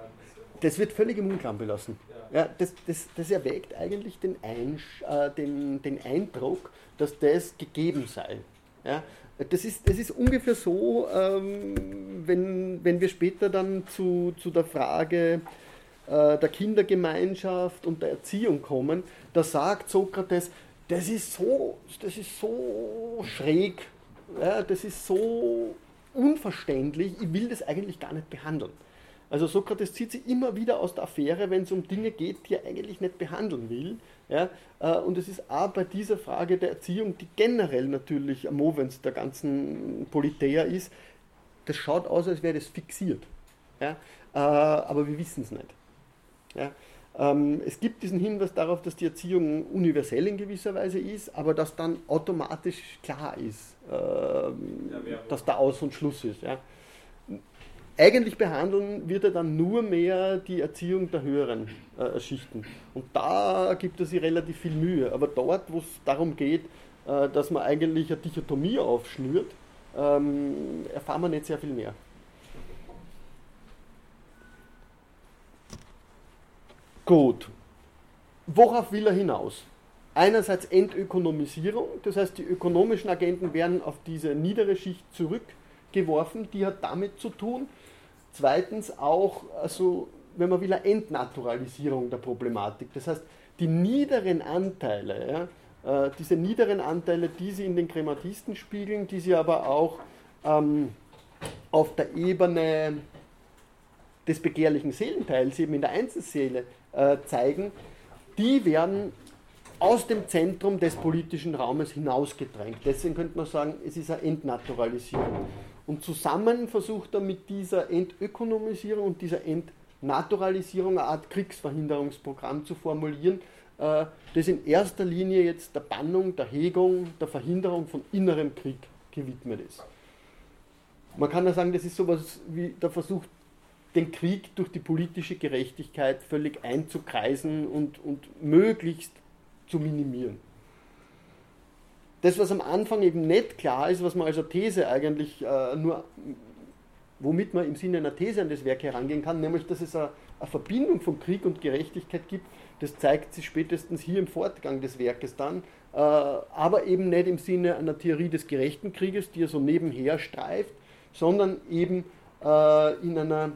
Das wird völlig im Unklaren belassen. Ja. ja das, das, das erwägt eigentlich den, Einsch äh, den, den Eindruck, dass das gegeben sei. Ja? Das ist, das ist ungefähr so, ähm, wenn, wenn wir später dann zu, zu der Frage äh, der Kindergemeinschaft und der Erziehung kommen, da sagt Sokrates, das ist so, das ist so schräg, ja, das ist so unverständlich, ich will das eigentlich gar nicht behandeln. Also Sokrates zieht sich immer wieder aus der Affäre, wenn es um Dinge geht, die er eigentlich nicht behandeln will. Ja? Äh, und es ist auch bei dieser Frage der Erziehung, die generell natürlich am Movens der ganzen Politeia ist, das schaut aus, als wäre das fixiert. Ja? Äh, aber wir wissen es nicht. Ja? Ähm, es gibt diesen Hinweis darauf, dass die Erziehung universell in gewisser Weise ist, aber dass dann automatisch klar ist, ähm, dass da Aus- und Schluss ist. Ja? Eigentlich behandeln wird er dann nur mehr die Erziehung der höheren äh, Schichten. Und da gibt er sich relativ viel Mühe. Aber dort, wo es darum geht, äh, dass man eigentlich eine Dichotomie aufschnürt, ähm, erfahren wir nicht sehr viel mehr. Gut. Worauf will er hinaus? Einerseits Entökonomisierung, das heißt, die ökonomischen Agenten werden auf diese niedere Schicht zurückgeworfen, die hat damit zu tun, Zweitens auch, also, wenn man will, eine Entnaturalisierung der Problematik. Das heißt, die niederen Anteile, ja, äh, diese niederen Anteile, die sie in den Krematisten spiegeln, die sie aber auch ähm, auf der Ebene des begehrlichen Seelenteils, eben in der Einzelseele, äh, zeigen, die werden aus dem Zentrum des politischen Raumes hinausgedrängt. Deswegen könnte man sagen, es ist eine Entnaturalisierung. Und zusammen versucht er mit dieser Entökonomisierung und dieser Entnaturalisierung eine Art Kriegsverhinderungsprogramm zu formulieren, äh, das in erster Linie jetzt der Bannung, der Hegung, der Verhinderung von innerem Krieg gewidmet ist. Man kann ja sagen, das ist sowas wie der Versuch, den Krieg durch die politische Gerechtigkeit völlig einzukreisen und, und möglichst zu minimieren das, was am Anfang eben nicht klar ist, was man als These eigentlich äh, nur, womit man im Sinne einer These an das Werk herangehen kann, nämlich, dass es eine, eine Verbindung von Krieg und Gerechtigkeit gibt, das zeigt sich spätestens hier im Fortgang des Werkes dann, äh, aber eben nicht im Sinne einer Theorie des gerechten Krieges, die er so nebenher streift, sondern eben äh, in einer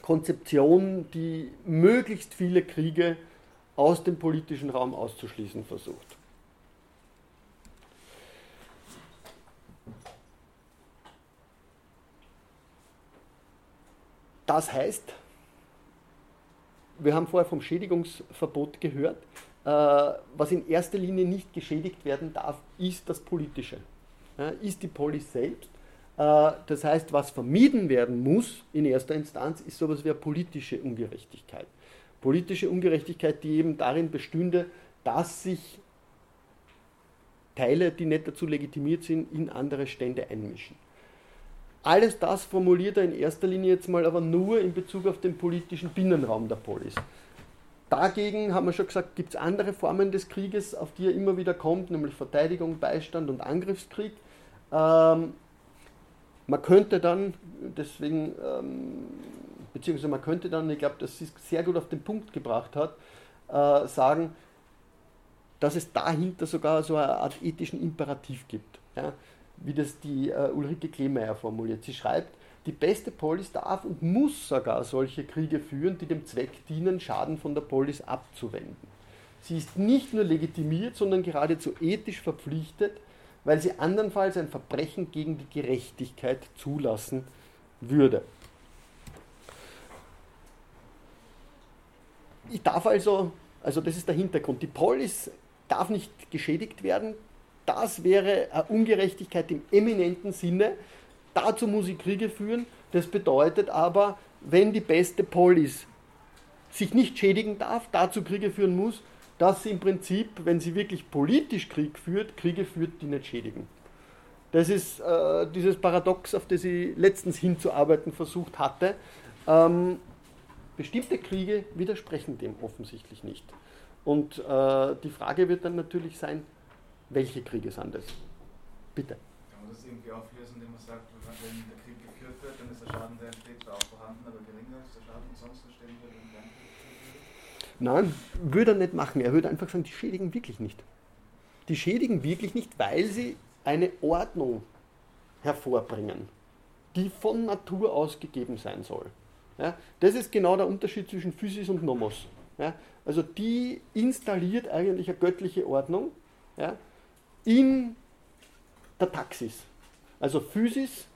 Konzeption, die möglichst viele Kriege aus dem politischen Raum auszuschließen versucht. Das heißt, wir haben vorher vom Schädigungsverbot gehört, äh, was in erster Linie nicht geschädigt werden darf, ist das Politische, ist die Polis selbst. Äh, das heißt, was vermieden werden muss in erster Instanz, ist sowas wie eine politische Ungerechtigkeit. Politische Ungerechtigkeit, die eben darin bestünde, dass sich Teile, die nicht dazu legitimiert sind, in andere Stände einmischen. Alles das formuliert er in erster Linie jetzt mal aber nur in Bezug auf den politischen Binnenraum der Polis. Dagegen haben wir schon gesagt, gibt es andere Formen des Krieges, auf die er immer wieder kommt, nämlich Verteidigung, Beistand und Angriffskrieg. Ähm, man könnte dann, deswegen, ähm, beziehungsweise man könnte dann, ich glaube, dass sie es sehr gut auf den Punkt gebracht hat, äh, sagen, dass es dahinter sogar so eine Art ethischen Imperativ gibt. Ja? Wie das die äh, Ulrike Klemeyer formuliert. Sie schreibt, die beste Polis darf und muss sogar solche Kriege führen, die dem Zweck dienen, Schaden von der Polis abzuwenden. Sie ist nicht nur legitimiert, sondern geradezu ethisch verpflichtet, weil sie andernfalls ein Verbrechen gegen die Gerechtigkeit zulassen würde. Ich darf also, also das ist der Hintergrund, die Polis darf nicht geschädigt werden, das wäre eine Ungerechtigkeit im eminenten Sinne. Dazu muss ich Kriege führen. Das bedeutet aber, wenn die beste Polis sich nicht schädigen darf, dazu Kriege führen muss, dass sie im Prinzip, wenn sie wirklich politisch Krieg führt, Kriege führt, die nicht schädigen. Das ist äh, dieses Paradox, auf das ich letztens hinzuarbeiten versucht hatte. Ähm, bestimmte Kriege widersprechen dem offensichtlich nicht. Und äh, die Frage wird dann natürlich sein, welche Kriege sind das? Bitte. Kann man das irgendwie auflösen, indem man sagt, wenn der Krieg geführt wird, dann ist der Schaden, der entsteht, zwar auch vorhanden, aber geringer als der Schaden, sonst entstehen würde, wenn kein Krieg Nein, würde er nicht machen. Er würde einfach sagen, die schädigen wirklich nicht. Die schädigen wirklich nicht, weil sie eine Ordnung hervorbringen, die von Natur aus gegeben sein soll. Ja, das ist genau der Unterschied zwischen Physis und Nomos. Ja, also die installiert eigentlich eine göttliche Ordnung, ja, in der Taxis. Also Physis,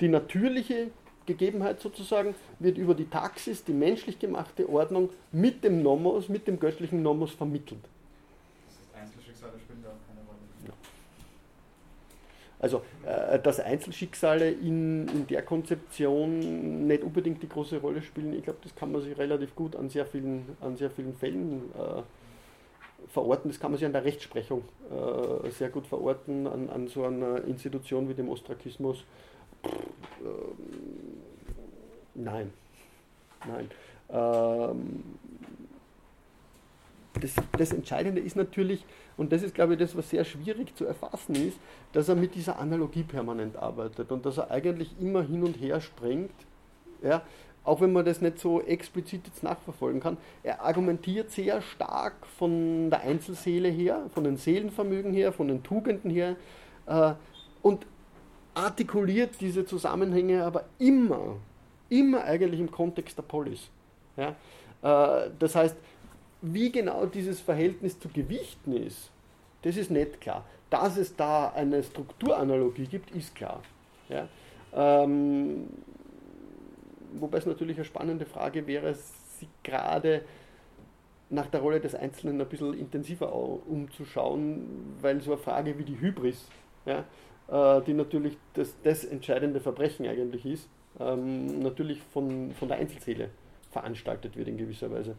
die natürliche Gegebenheit sozusagen, wird über die Taxis, die menschlich gemachte Ordnung, mit dem Nomos, mit dem göttlichen Nomos vermittelt. Das spielen da auch keine Rolle. Ja. Also, äh, dass Einzelschicksale in, in der Konzeption nicht unbedingt die große Rolle spielen, ich glaube, das kann man sich relativ gut an sehr vielen, an sehr vielen Fällen äh, verorten, das kann man sich an der Rechtsprechung äh, sehr gut verorten, an, an, so einer Institution wie dem Ostrakismus. Pff, äh, nein, nein. Ähm, das, das, Entscheidende ist natürlich, und das ist, glaube ich, das, was sehr schwierig zu erfassen ist, dass er mit dieser Analogie permanent arbeitet und dass er eigentlich immer hin und her springt. Ja, auch wenn man das nicht so explizit jetzt nachverfolgen kann, er argumentiert sehr stark von der Einzelseele her, von den Seelenvermögen her, von den Tugenden her äh, und artikuliert diese Zusammenhänge aber immer, immer eigentlich im Kontext der Polis. Ja? Äh, das heißt, wie genau dieses Verhältnis zu Gewichten ist, das ist nicht klar. Dass es da eine Strukturanalogie gibt, ist klar. Ja? Ähm, wobei es natürlich eine spannende Frage wäre, sich gerade nach der Rolle des Einzelnen ein bisschen intensiver umzuschauen, weil so eine Frage wie die Hybris, ja, äh, die natürlich das, das entscheidende Verbrechen eigentlich ist, ähm, natürlich von, von der Einzelseele veranstaltet wird in gewisser Weise.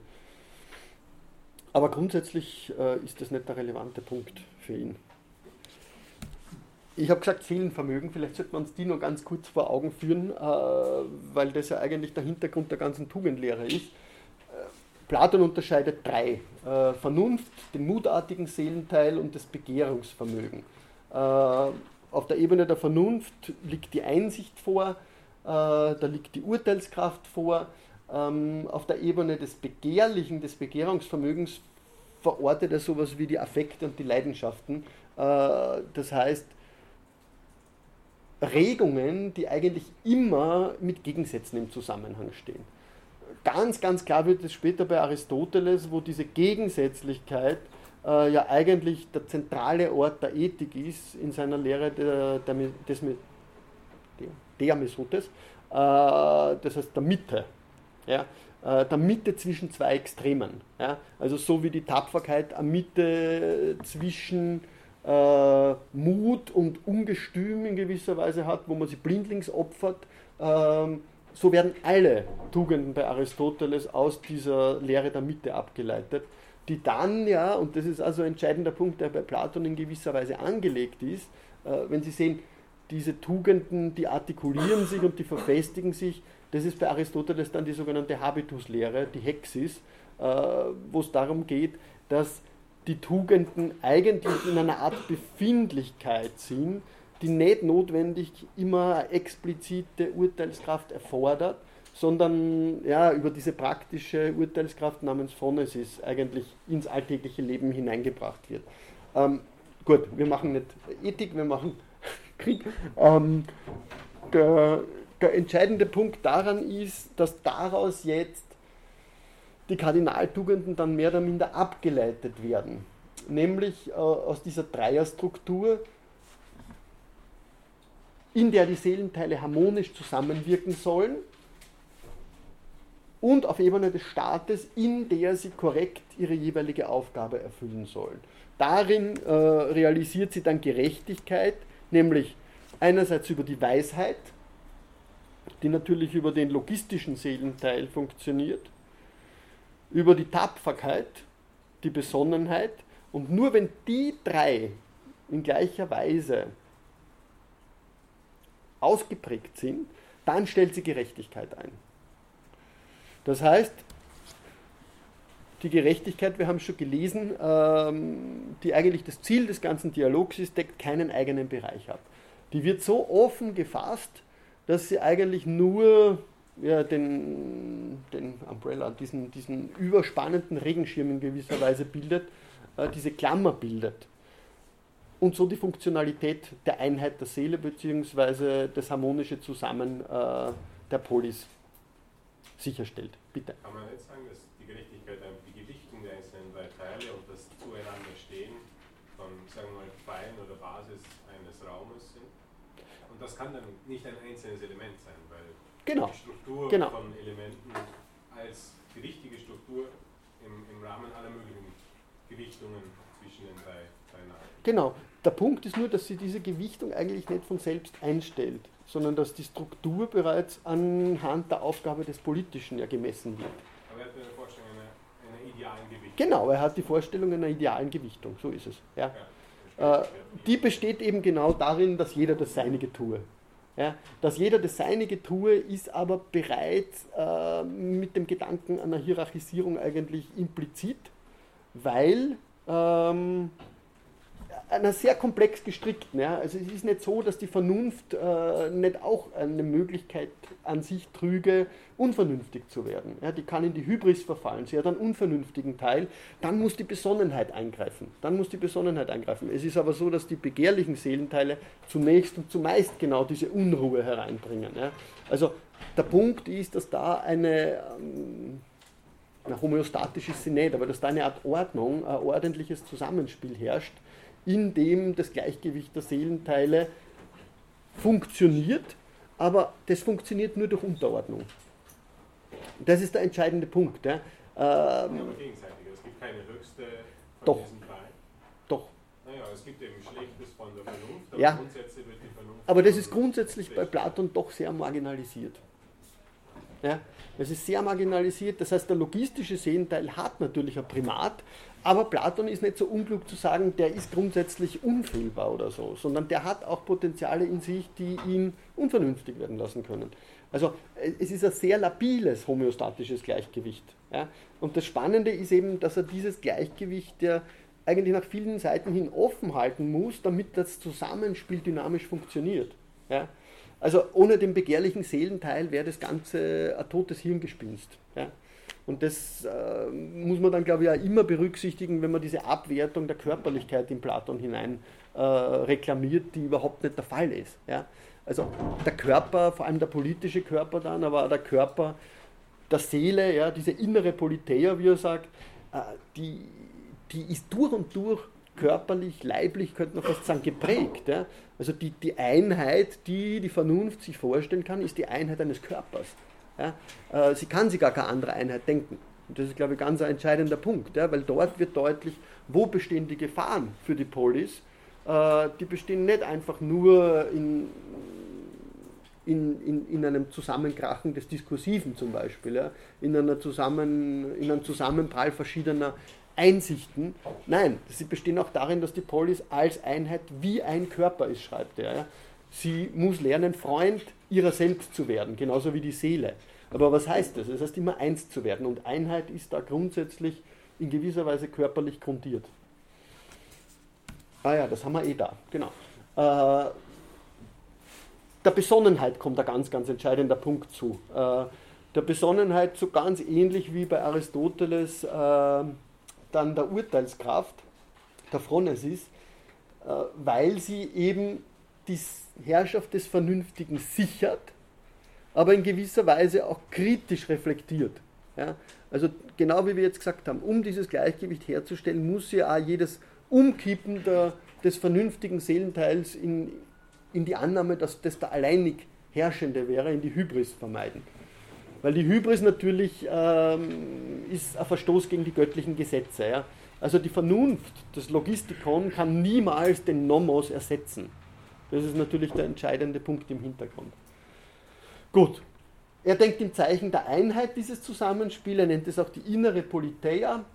Aber grundsätzlich äh, ist das nicht der relevante Punkt für ihn. Ich habe gesagt Seelenvermögen, vielleicht sollte man uns die noch ganz kurz vor Augen führen, äh, weil das ja eigentlich der Hintergrund der ganzen Tugendlehre ist. Äh, Platon unterscheidet drei. Äh, Vernunft, den mutartigen Seelenteil und das Begehrungsvermögen. Auf der Ebene der Vernunft liegt die Einsicht vor, da liegt die Urteilskraft vor. Ähm, auf der Ebene des Begehrlichen, des Begehrungsvermögens verortet er sowas wie die Affekte und die Leidenschaften. Das heißt, Regungen, die eigentlich immer mit Gegensätzen im Zusammenhang stehen. Ganz, ganz klar wird es später bei Aristoteles, wo diese Gegensätzlichkeit äh, ja eigentlich der zentrale Ort der Ethik ist in seiner Lehre der, der, des, der, der Mesotes, äh, das heißt der Mitte. Ja, äh, der Mitte zwischen zwei Extremen. Ja? Also so wie die Tapferkeit eine Mitte zwischen äh, Mut und Ungestüm in gewisser Weise hat, wo man sich blindlings opfert. Ähm, so werden alle Tugenden bei Aristoteles aus dieser Lehre der Mitte abgeleitet, die dann ja, und das ist also ein entscheidender Punkt, der bei Platon in gewisser Weise angelegt ist, äh, wenn Sie sehen, diese Tugenden, die artikulieren sich und die verfestigen sich. Das ist bei Aristoteles dann die sogenannte Habituslehre, die Hexis, äh, wo es darum geht, dass die Tugenden eigentlich in einer Art Befindlichkeit sind, die nicht notwendig immer eine explizite Urteilskraft erfordert, sondern ja, über diese praktische Urteilskraft namens Phonesis eigentlich ins alltägliche Leben hineingebracht wird. Ähm, gut, wir machen nicht Ethik, wir machen (laughs) Krieg. Ähm, der, der entscheidende Punkt daran ist, dass daraus jetzt die Kardinaltugenden dann mehr oder minder abgeleitet werden. Nämlich äh, aus dieser Dreierstruktur, in der die Seelenteile harmonisch zusammenwirken sollen und auf Ebene des Staates, in der sie korrekt ihre jeweilige Aufgabe erfüllen sollen. Darin äh, realisiert sie dann Gerechtigkeit, nämlich einerseits über die Weisheit, die natürlich über den logistischen Seelenteil funktioniert, über die Tapferkeit, die Besonnenheit und nur wenn die drei in gleicher Weise ausgeprägt sind, dann stellt sie Gerechtigkeit ein. Das heißt, die Gerechtigkeit, wir haben es schon gelesen, ähm, die eigentlich das Ziel des ganzen Dialogs ist, deckt keinen eigenen Bereich ab. Die wird so offen gefasst, dass sie eigentlich nur ja, den, den Umbrella, diesen, diesen überspannenden Regenschirm in gewisser Weise bildet, äh, diese Klammer bildet. Und so die Funktionalität der Einheit der Seele bzw. das harmonische Zusammen äh, der Polis sicherstellt. Bitte. Kann man nicht sagen, dass die Gerechtigkeit die Gewichtung der einzelnen drei Teile und das Zueinanderstehen von, sagen wir mal, Pfeilen oder Basis eines Raumes sind? Und das kann dann nicht ein einzelnes Element sein, genau. die Struktur genau. von Elementen als die richtige Struktur im, im Rahmen aller möglichen Gewichtungen zwischen den drei, drei Namen. Genau. Der Punkt ist nur, dass sie diese Gewichtung eigentlich nicht von selbst einstellt sondern dass die Struktur bereits anhand der Aufgabe des Politischen ja gemessen wird. Aber er hat eine Vorstellung einer, einer idealen Gewichtung. Genau, er hat die Vorstellung einer idealen Gewichtung, so ist es. Ja. ja äh, die besteht eben genau darin, dass jeder das Seinige tue. Ja, dass jeder das Seinige tue, ist aber bereits äh, mit dem Gedanken einer Hierarchisierung eigentlich implizit, weil ähm, einer sehr komplex gestrickten. Ja. Also es ist nicht so, dass die Vernunft äh, nicht auch eine Möglichkeit an sich trüge, unvernünftig zu werden. Ja. Die kann in die Hybris verfallen. Sie hat einen unvernünftigen Teil. Dann muss die Besonnenheit eingreifen. Dann muss die Besonnenheit eingreifen. Es ist aber so, dass die begehrlichen Seelenteile zunächst und zumeist genau diese Unruhe hereinbringen. Ja. Also der Punkt ist, dass da eine ähm, na, homöostatisch ist sie nicht, aber dass da eine Art Ordnung, ein ordentliches Zusammenspiel herrscht, in dem das Gleichgewicht der Seelenteile funktioniert, aber das funktioniert nur durch Unterordnung. Das ist der entscheidende Punkt. Ja. Ähm, aber gegenseitig, es gibt keine höchste von doch, diesen drei. Doch. Naja, es gibt eben Schlechtes von der Vernunft, aber ja. grundsätzlich wird die Vernunft. Aber das ist grundsätzlich bei Platon doch sehr marginalisiert. Ja, es ist sehr marginalisiert, das heißt, der logistische Sehenteil hat natürlich ein Primat, aber Platon ist nicht so unklug zu sagen, der ist grundsätzlich unfehlbar oder so, sondern der hat auch Potenziale in sich, die ihn unvernünftig werden lassen können. Also es ist ein sehr labiles homöostatisches Gleichgewicht. Ja? Und das Spannende ist eben, dass er dieses Gleichgewicht ja eigentlich nach vielen Seiten hin offen halten muss, damit das Zusammenspiel dynamisch funktioniert. Ja? Also ohne den begehrlichen Seelenteil wäre das Ganze ein totes Hirngespinst. Ja? Und das äh, muss man dann, glaube ich, auch immer berücksichtigen, wenn man diese Abwertung der Körperlichkeit in Platon hinein äh, reklamiert, die überhaupt nicht der Fall ist. Ja? Also der Körper, vor allem der politische Körper dann, aber auch der Körper der Seele, ja, diese innere Politeia, wie er sagt, äh, die, die ist durch und durch körperlich, leiblich, könnte man fast sagen, geprägt. Ja? Also die, die Einheit, die die Vernunft sich vorstellen kann, ist die Einheit eines Körpers. Ja? Äh, sie kann sich gar keine andere Einheit denken. Und das ist, glaube ich, ganz ein entscheidender Punkt, ja? weil dort wird deutlich, wo bestehen die Gefahren für die Polis. Äh, die bestehen nicht einfach nur in, in, in, in einem Zusammenkrachen des Diskursiven zum Beispiel, ja? in, einer Zusammen, in einem Zusammenprall verschiedener Einsichten. Nein, sie bestehen auch darin, dass die Polis als Einheit wie ein Körper ist, schreibt er. Sie muss lernen, Freund ihrer selbst zu werden, genauso wie die Seele. Aber was heißt das? Das heißt immer eins zu werden und Einheit ist da grundsätzlich in gewisser Weise körperlich grundiert. Ah ja, das haben wir eh da, genau. Äh, der Besonnenheit kommt ein ganz, ganz entscheidender Punkt zu. Äh, der Besonnenheit so ganz ähnlich wie bei Aristoteles äh, dann der Urteilskraft, der Phronesis, äh, weil sie eben die Herrschaft des Vernünftigen sichert, aber in gewisser Weise auch kritisch reflektiert. Ja? Also genau wie wir jetzt gesagt haben, um dieses Gleichgewicht herzustellen, muss ja auch jedes Umkippen der, des vernünftigen Seelenteils in, in die Annahme, dass das der alleinig Herrschende wäre, in die Hybris vermeiden. Weil die Hybris natürlich ähm, ist ein Verstoß gegen die göttlichen Gesetze. Ja? Also die Vernunft, das Logistikon kann niemals den Nomos ersetzen. Das ist natürlich der entscheidende Punkt im Hintergrund. Gut. Er denkt im Zeichen der Einheit dieses Zusammenspiels, er nennt es auch die innere Politeia,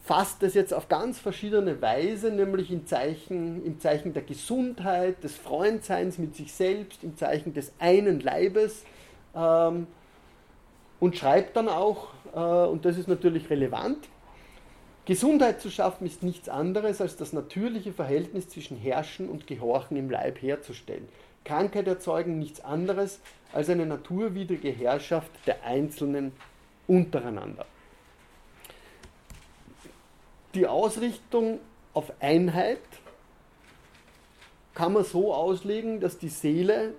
fasst es jetzt auf ganz verschiedene Weise, nämlich im Zeichen, im Zeichen der Gesundheit, des Freundseins mit sich selbst, im Zeichen des einen Leibes, ähm, und schreibt dann auch, äh, und das ist natürlich relevant, Gesundheit zu schaffen ist nichts anderes als das natürliche Verhältnis zwischen Herrschen und Gehorchen im Leib herzustellen. Krankheit erzeugen nichts anderes als eine naturwidrige Herrschaft der Einzelnen untereinander. Die Ausrichtung auf Einheit kann man so auslegen, dass die Seele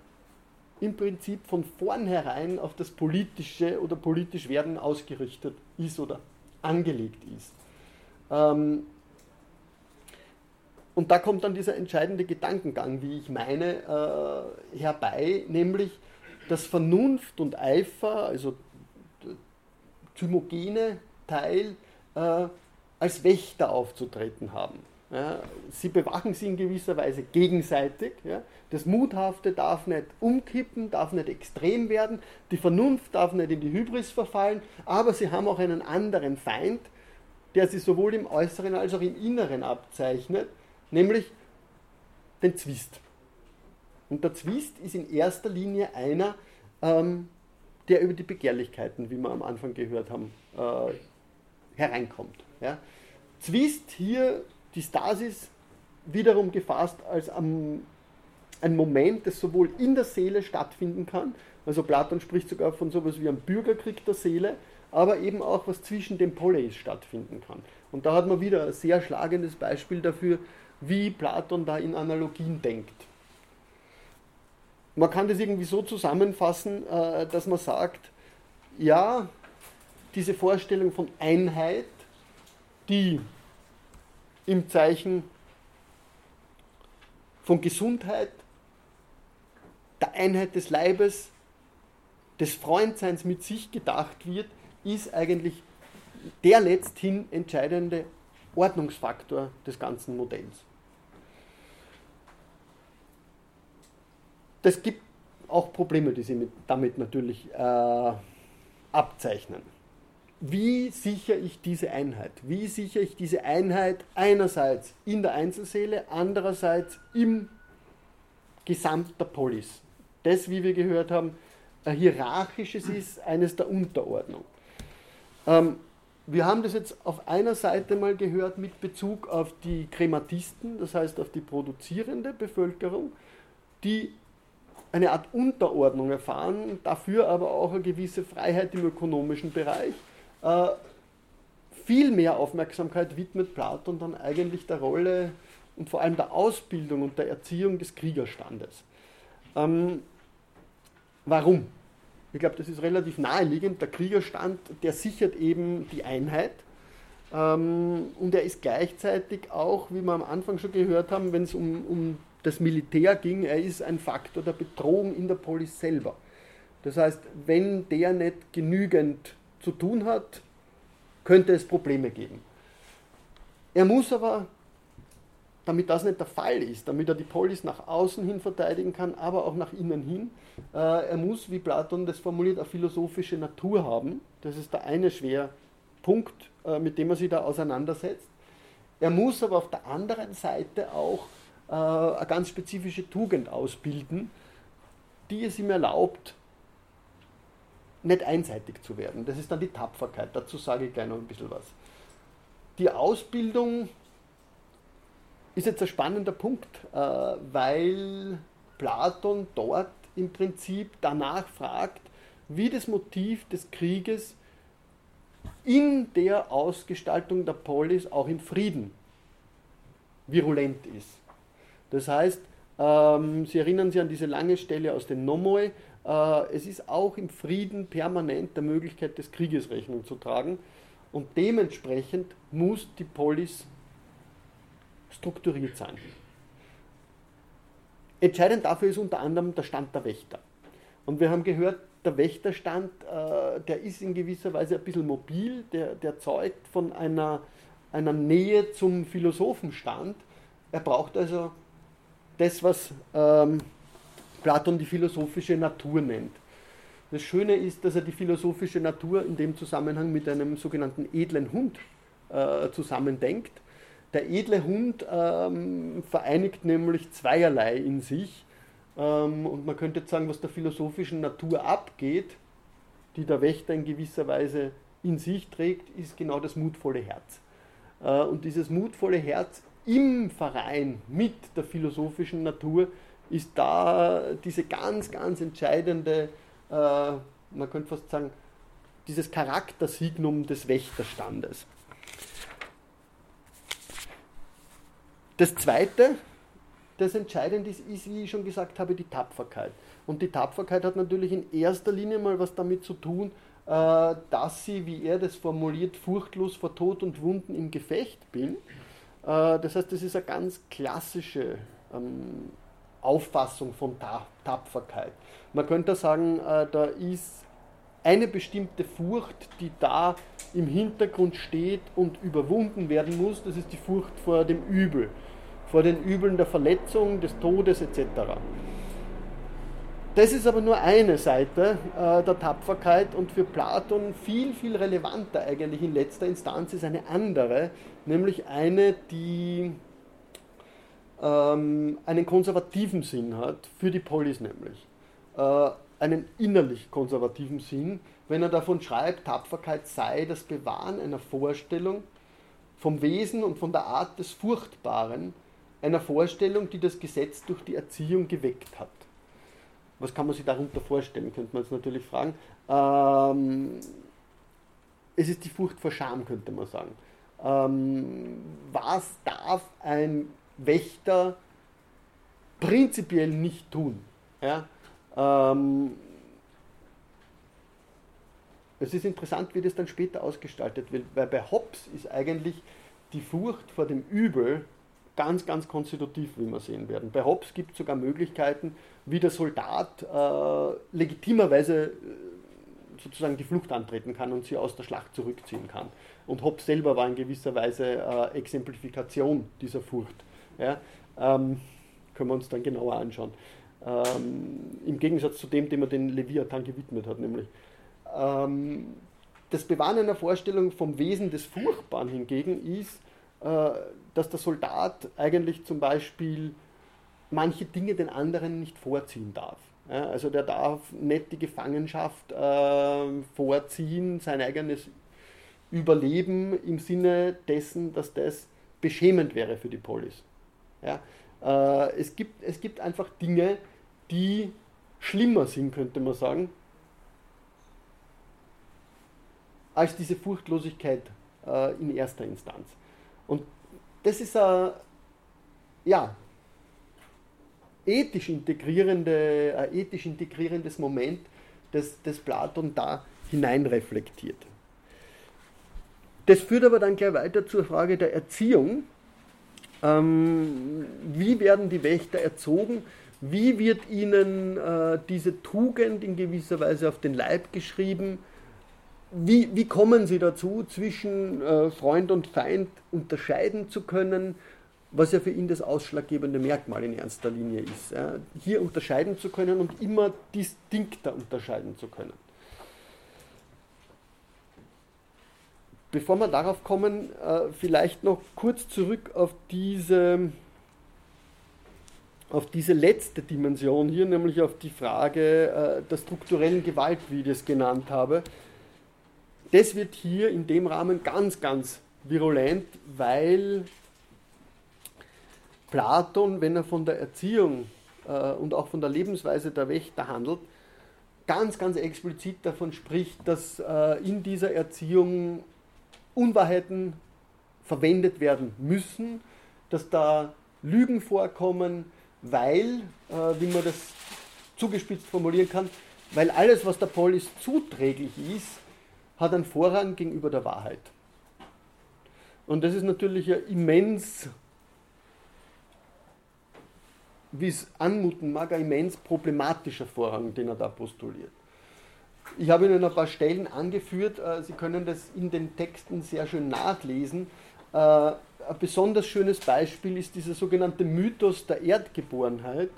im Prinzip von vornherein auf das politische oder politisch werden ausgerichtet ist oder angelegt ist. Ähm, und da kommt dann dieser entscheidende Gedankengang, wie ich meine, äh, herbei, nämlich dass Vernunft und Eifer, also der thymogene Teil, äh, als Wächter aufzutreten haben. Ja, sie bewachen sie in gewisser Weise gegenseitig. Ja. Das Muthafte darf nicht umkippen, darf nicht extrem werden, die Vernunft darf nicht in die Hybris verfallen, aber sie haben auch einen anderen Feind, der sich sowohl im Äußeren als auch im Inneren abzeichnet, nämlich den Zwist. Und der Zwist ist in erster Linie einer, ähm, der über die Begehrlichkeiten, wie wir am Anfang gehört haben, äh, hereinkommt. Ja. Zwist hier die Stasis wiederum gefasst als ein, ein Moment, das sowohl in der Seele stattfinden kann, also Platon spricht sogar von sowas wie einem Bürgerkrieg der Seele, aber eben auch was zwischen den Poleis stattfinden kann. Und da hat man wieder ein sehr schlagendes Beispiel dafür, wie Platon da in Analogien denkt. Man kann das irgendwie so zusammenfassen, äh, dass man sagt, ja, diese Vorstellung von Einheit, die im Zeichen von Gesundheit, der Einheit des Leibes, des Freundseins mit sich gedacht wird, ist eigentlich der letzthin entscheidende Ordnungsfaktor des ganzen Modells. Das gibt auch Probleme, die Sie damit natürlich äh, abzeichnen wie sichere ich diese Einheit? Wie sichere ich diese Einheit einerseits in der Einzelseele, andererseits im Gesamt der Polis? Das, wie wir gehört haben, ein hierarchisches ist, eines der Unterordnung. Ähm, wir haben das jetzt auf einer Seite mal gehört mit Bezug auf die Krematisten, das heißt auf die produzierende Bevölkerung, die eine Art Unterordnung erfahren, dafür aber auch eine gewisse Freiheit im ökonomischen Bereich äh, viel mehr Aufmerksamkeit widmet Platon dann eigentlich der Rolle und vor allem der Ausbildung und der Erziehung des Kriegerstandes. Ähm, warum? Ich glaube, das ist relativ naheliegend. Der Kriegerstand, der sichert eben die Einheit. Ähm, und er ist gleichzeitig auch, wie wir am Anfang schon gehört haben, wenn es um, um das Militär ging, er ist ein Faktor der Bedrohung in der Polis selber. Das heißt, wenn der nicht genügend zu tun hat, könnte es Probleme geben. Er muss aber, damit das nicht der Fall ist, damit er die Polis nach außen hin verteidigen kann, aber auch nach innen hin, äh, er muss, wie Platon das formuliert, eine philosophische Natur haben. Das ist der eine Schwerpunkt, äh, mit dem er sich da auseinandersetzt. Er muss aber auf der anderen Seite auch äh, eine ganz spezifische Tugend ausbilden, die es ihm erlaubt, nicht einseitig zu werden. Das ist dann die Tapferkeit. Dazu sage ich gleich noch ein bisschen was. Die Ausbildung ist jetzt ein spannender Punkt, äh, weil Platon dort im Prinzip danach fragt, wie das Motiv des Krieges in der Ausgestaltung der Polis auch im Frieden virulent ist. Das heißt, ähm, Sie erinnern sich an diese lange Stelle aus den Nomoi, äh, es ist auch im Frieden permanent der Möglichkeit des Krieges Rechnung zu tragen und dementsprechend muss die Polis strukturiert sein. Entscheidend dafür ist unter anderem der Stand der Wächter. Und wir haben gehört, der Wächterstand, äh, der ist in gewisser Weise ein bisschen mobil, der, der zeugt von einer, einer Nähe zum Philosophenstand. Er braucht also das, was ähm, Platon die philosophische Natur nennt. Das Schöne ist, dass er die philosophische Natur in dem Zusammenhang mit einem sogenannten edlen Hund äh, zusammendenkt. Der edle Hund ähm, vereinigt nämlich zweierlei in sich. Ähm, und man könnte jetzt sagen, was der philosophischen Natur abgeht, die der Wächter in gewisser Weise in sich trägt, ist genau das mutvolle Herz. Äh, und dieses mutvolle Herz im Verein mit der philosophischen Natur ist da diese ganz, ganz entscheidende, äh, man könnte fast sagen, dieses Charaktersignum des Wächterstandes. Das Zweite, das entscheidend ist, ist, wie ich schon gesagt habe, die Tapferkeit. Und die Tapferkeit hat natürlich in erster Linie mal was damit zu tun, äh, dass sie, wie er das formuliert, furchtlos vor Tod und Wunden im Gefecht bin. Äh, das heißt, das ist eine ganz klassische ähm, Auffassung von Tapferkeit. Man könnte sagen, äh, da ist eine bestimmte Furcht, die da im Hintergrund steht und überwunden werden muss, das ist die Furcht vor dem Übel, vor den Übeln der Verletzung, des Todes etc. Das ist aber nur eine Seite äh, der Tapferkeit und für Platon viel, viel relevanter eigentlich in letzter Instanz ist eine andere, nämlich eine, die ähm, einen konservativen Sinn hat, für die Polis nämlich. Äh, einen innerlich konservativen Sinn, wenn er davon schreibt, Tapferkeit sei das Bewahren einer Vorstellung vom Wesen und von der Art des Furchtbaren, einer Vorstellung, die das Gesetz durch die Erziehung geweckt hat. Was kann man sich darunter vorstellen, könnte man jetzt natürlich fragen. Ähm, es ist die Furcht vor Scham, könnte man sagen. Ähm, was darf ein Wächter prinzipiell nicht tun. Ja? Ähm, es ist interessant, wie das dann später ausgestaltet wird, weil bei Hobbes ist eigentlich die Furcht vor dem Übel ganz, ganz konstitutiv, wie wir sehen werden. Bei Hobbes gibt es sogar Möglichkeiten, wie der Soldat äh, legitimerweise äh, sozusagen die Flucht antreten kann und sie aus der Schlacht zurückziehen kann. Und Hobbes selber war in gewisser Weise äh, Exemplifikation dieser Furcht. Ja, ähm, können wir uns dann genauer anschauen. Ähm, Im Gegensatz zu dem, dem er den Leviathan gewidmet hat, nämlich. Ähm, das Bewahren einer Vorstellung vom Wesen des Furchtbaren hingegen ist, äh, dass der Soldat eigentlich zum Beispiel manche Dinge den anderen nicht vorziehen darf. Ja, also der darf nicht die Gefangenschaft äh, vorziehen, sein eigenes Überleben im Sinne dessen, dass das beschämend wäre für die Polis. Ja? Äh, es, gibt, es gibt einfach Dinge, die schlimmer sind, könnte man sagen, als diese Furchtlosigkeit äh, in erster Instanz. Und das ist ein ja, ethisch, integrierende, ein ethisch integrierendes Moment, das, das Platon da hineinreflektiert. Das führt aber dann gleich weiter zur Frage der Erziehung ähm, wie werden die Wächter erzogen? Wie wird ihnen äh, diese Tugend in gewisser Weise auf den Leib geschrieben? Wie, wie kommen sie dazu, zwischen äh, Freund und Feind unterscheiden zu können, was ja für ihn das ausschlaggebende Merkmal in erster Linie ist? Hier unterscheiden zu können und immer distinkter unterscheiden zu können. Bevor wir darauf kommen, äh, vielleicht noch kurz zurück auf diese auf diese letzte Dimension hier, nämlich auf die Frage äh, der strukturellen Gewalt, wie ich das genannt habe. Das wird hier in dem Rahmen ganz, ganz virulent, weil Platon, wenn er von der Erziehung äh, und auch von der Lebensweise der Wächter handelt, ganz, ganz explizit davon spricht, dass äh, in dieser Erziehung Unwahrheiten verwendet werden müssen, dass da Lügen vorkommen, weil, äh, wie man das zugespitzt formulieren kann, weil alles, was der Polis zuträglich ist, hat einen Vorrang gegenüber der Wahrheit. Und das ist natürlich ein immens, wie es anmuten mag, ein immens problematischer Vorrang, den er da postuliert. Ich habe Ihnen ein paar Stellen angeführt, äh, Sie können das in den Texten sehr schön nachlesen. Äh, ein besonders schönes Beispiel ist dieser sogenannte Mythos der Erdgeborenheit,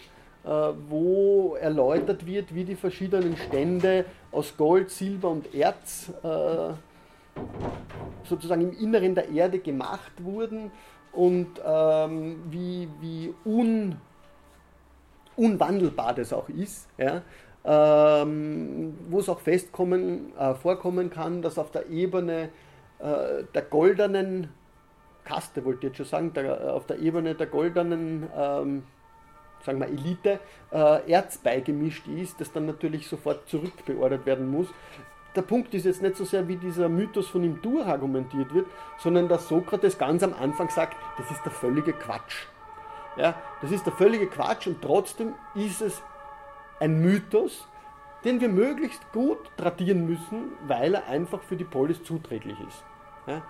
äh, wo erläutert wird, wie die verschiedenen Stände aus Gold, Silber und Erz sozusagen im Inneren der Erde gemacht wurden und ähm, wie, wie un, unwandelbar das auch ist. Ähm, wo es auch festkommen, äh, vorkommen kann, dass auf der Ebene äh, der goldenen Kaste, wollte ich jetzt schon sagen, der, äh, auf der Ebene der goldenen ähm, sagen wir Elite, äh, Erz beigemischt ist, das dann natürlich sofort zurückbeordert werden muss. Der Punkt ist jetzt nicht so sehr, wie dieser Mythos von ihm durchargumentiert wird, sondern dass Sokrates ganz am Anfang sagt, das ist der völlige Quatsch. Ja, das ist der völlige Quatsch und trotzdem ist es ein Mythos, den wir möglichst gut tradieren müssen, weil er einfach für die Polis zuträglich ist. Ja?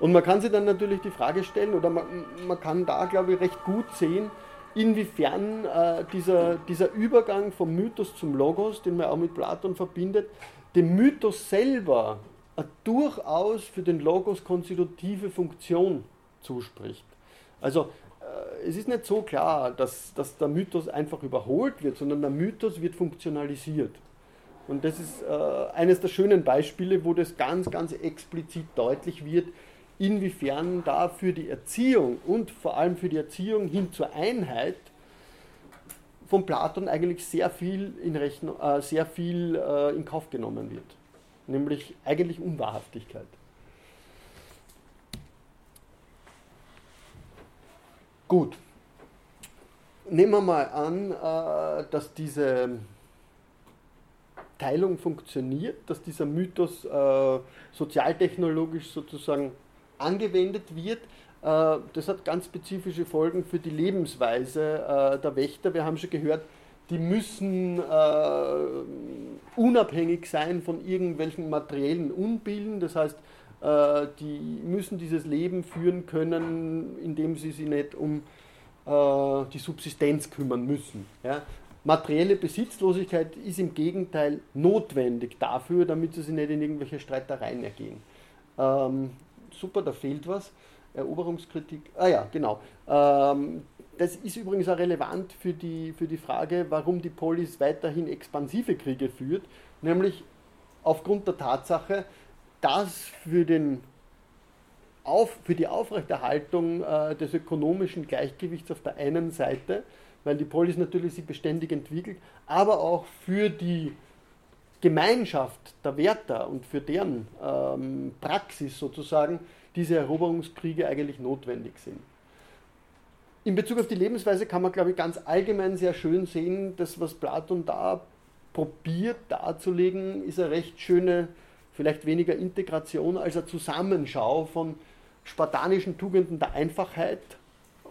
Und man kann sich dann natürlich die Frage stellen, oder man, man kann da, glaube ich, recht gut sehen, inwiefern äh, dieser, dieser Übergang vom Mythos zum Logos, den man auch mit Platon verbindet, dem Mythos selber eine durchaus für den Logos konstitutive Funktion zuspricht. Also äh, es ist nicht so klar, dass, dass der Mythos einfach überholt wird, sondern der Mythos wird funktionalisiert. Und das ist äh, eines der schönen Beispiele, wo das ganz, ganz explizit deutlich wird, inwiefern da für die Erziehung und vor allem für die Erziehung hin zur Einheit von Platon eigentlich sehr viel in, Rechnung, äh, sehr viel, äh, in Kauf genommen wird. Nämlich eigentlich Unwahrhaftigkeit. Gut. Nehmen wir mal an, äh, dass diese Teilung funktioniert, dass dieser Mythos äh, sozialtechnologisch sozusagen angewendet wird. Äh, das hat ganz spezifische Folgen für die Lebensweise der Wächter. Wir haben schon gehört, die müssen unabhängig sein von irgendwelchen materiellen Unbilden. Das heißt, die müssen dieses Leben führen können, indem sie sich nicht um die Subsistenz kümmern müssen. Materielle Besitzlosigkeit ist im Gegenteil notwendig dafür, damit sie sich nicht in irgendwelche Streitereien ergehen. Ähm, super, da fehlt was. Eroberungskritik, ah ja, genau. Ähm, das ist übrigens auch relevant für die, für die Frage, warum die Polis weiterhin expansive Kriege führt, nämlich aufgrund der Tatsache, dass für, den auf, für die Aufrechterhaltung äh, des ökonomischen Gleichgewichts auf der einen Seite, weil die Polis natürlich sich beständig entwickelt, aber auch für die Gemeinschaft der Wärter und für deren ähm, Praxis sozusagen diese Eroberungskriege eigentlich notwendig sind. In Bezug auf die Lebensweise kann man, glaube ich, ganz allgemein sehr schön sehen, dass was Platon da probiert darzulegen, ist eine recht schöne, vielleicht weniger Integration als eine Zusammenschau von spartanischen Tugenden der Einfachheit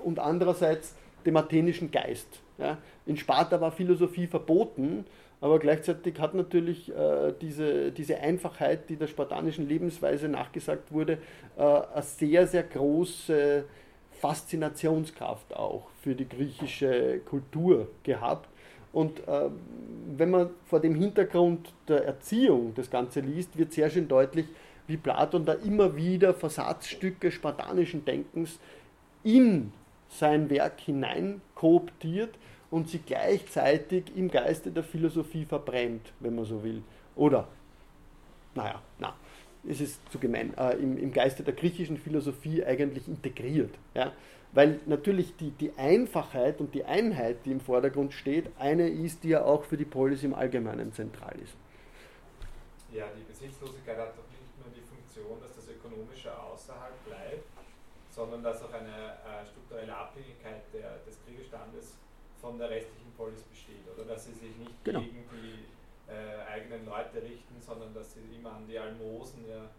und andererseits dem athenischen Geist. Ja. In Sparta war Philosophie verboten aber gleichzeitig hat natürlich äh, diese, diese Einfachheit, die der spartanischen Lebensweise nachgesagt wurde, äh, eine sehr, sehr große Faszinationskraft auch für die griechische Kultur gehabt. Und äh, wenn man vor dem Hintergrund der Erziehung das Ganze liest, wird sehr schön deutlich, wie Platon da immer wieder Versatzstücke spartanischen Denkens in sein Werk hinein kooptiert und sie gleichzeitig im Geiste der Philosophie verbrennt, wenn man so will. Oder, naja, na, es ist zu gemein, äh, im, im Geiste der griechischen Philosophie eigentlich integriert. Ja? Weil natürlich die, die Einfachheit und die Einheit, die im Vordergrund steht, eine ist, die ja auch für die Polis im Allgemeinen zentral ist. Ja, die Besitzlosigkeit hat doch nicht nur die Funktion, dass das Ökonomische außerhalb bleibt, sondern dass auch eine äh, strukturelle Abhängigkeit der, des Kriegsstandes von der restlichen Polis besteht. Oder dass sie sich nicht genau. gegen die äh, eigenen Leute richten, sondern dass sie immer an die Almosen der,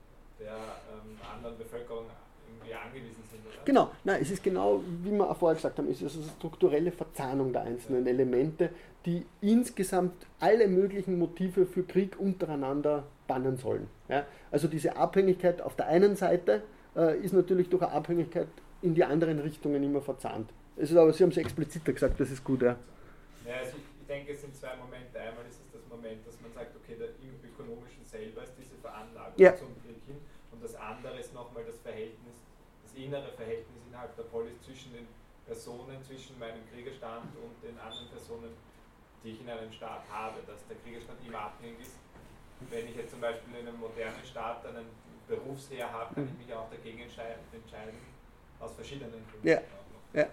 der ähm, anderen Bevölkerung irgendwie angewiesen sind. Oder? Genau, Nein, es ist genau, wie wir vorher gesagt haben, es ist eine strukturelle Verzahnung der einzelnen. Elemente, die insgesamt alle möglichen Motive für Krieg untereinander bannen sollen. Ja? Also diese Abhängigkeit auf der einen Seite äh, ist natürlich durch eine Abhängigkeit in die anderen Richtungen immer verzahnt. Es ist aber, Sie haben es expliziter gesagt, das ist gut, ja. Ja, also ich, ich denke, es sind zwei Momente. Einmal ist es das Moment, dass man sagt, okay, der, im Ökonomischen selber ist diese Veranlagung ja. zum Krieg hin und das andere ist nochmal das Verhältnis, das innere Verhältnis innerhalb der Polis zwischen den Personen, zwischen meinem Kriegerstand und den anderen Personen, die ich in einem Staat habe, dass der Kriegerstand immer abhängig ist. Wenn ich jetzt zum Beispiel in einem modernen Staat einen Berufsheer habe, kann ich mich auch dagegen entscheiden, aus verschiedenen Gründen. Ja. Ja.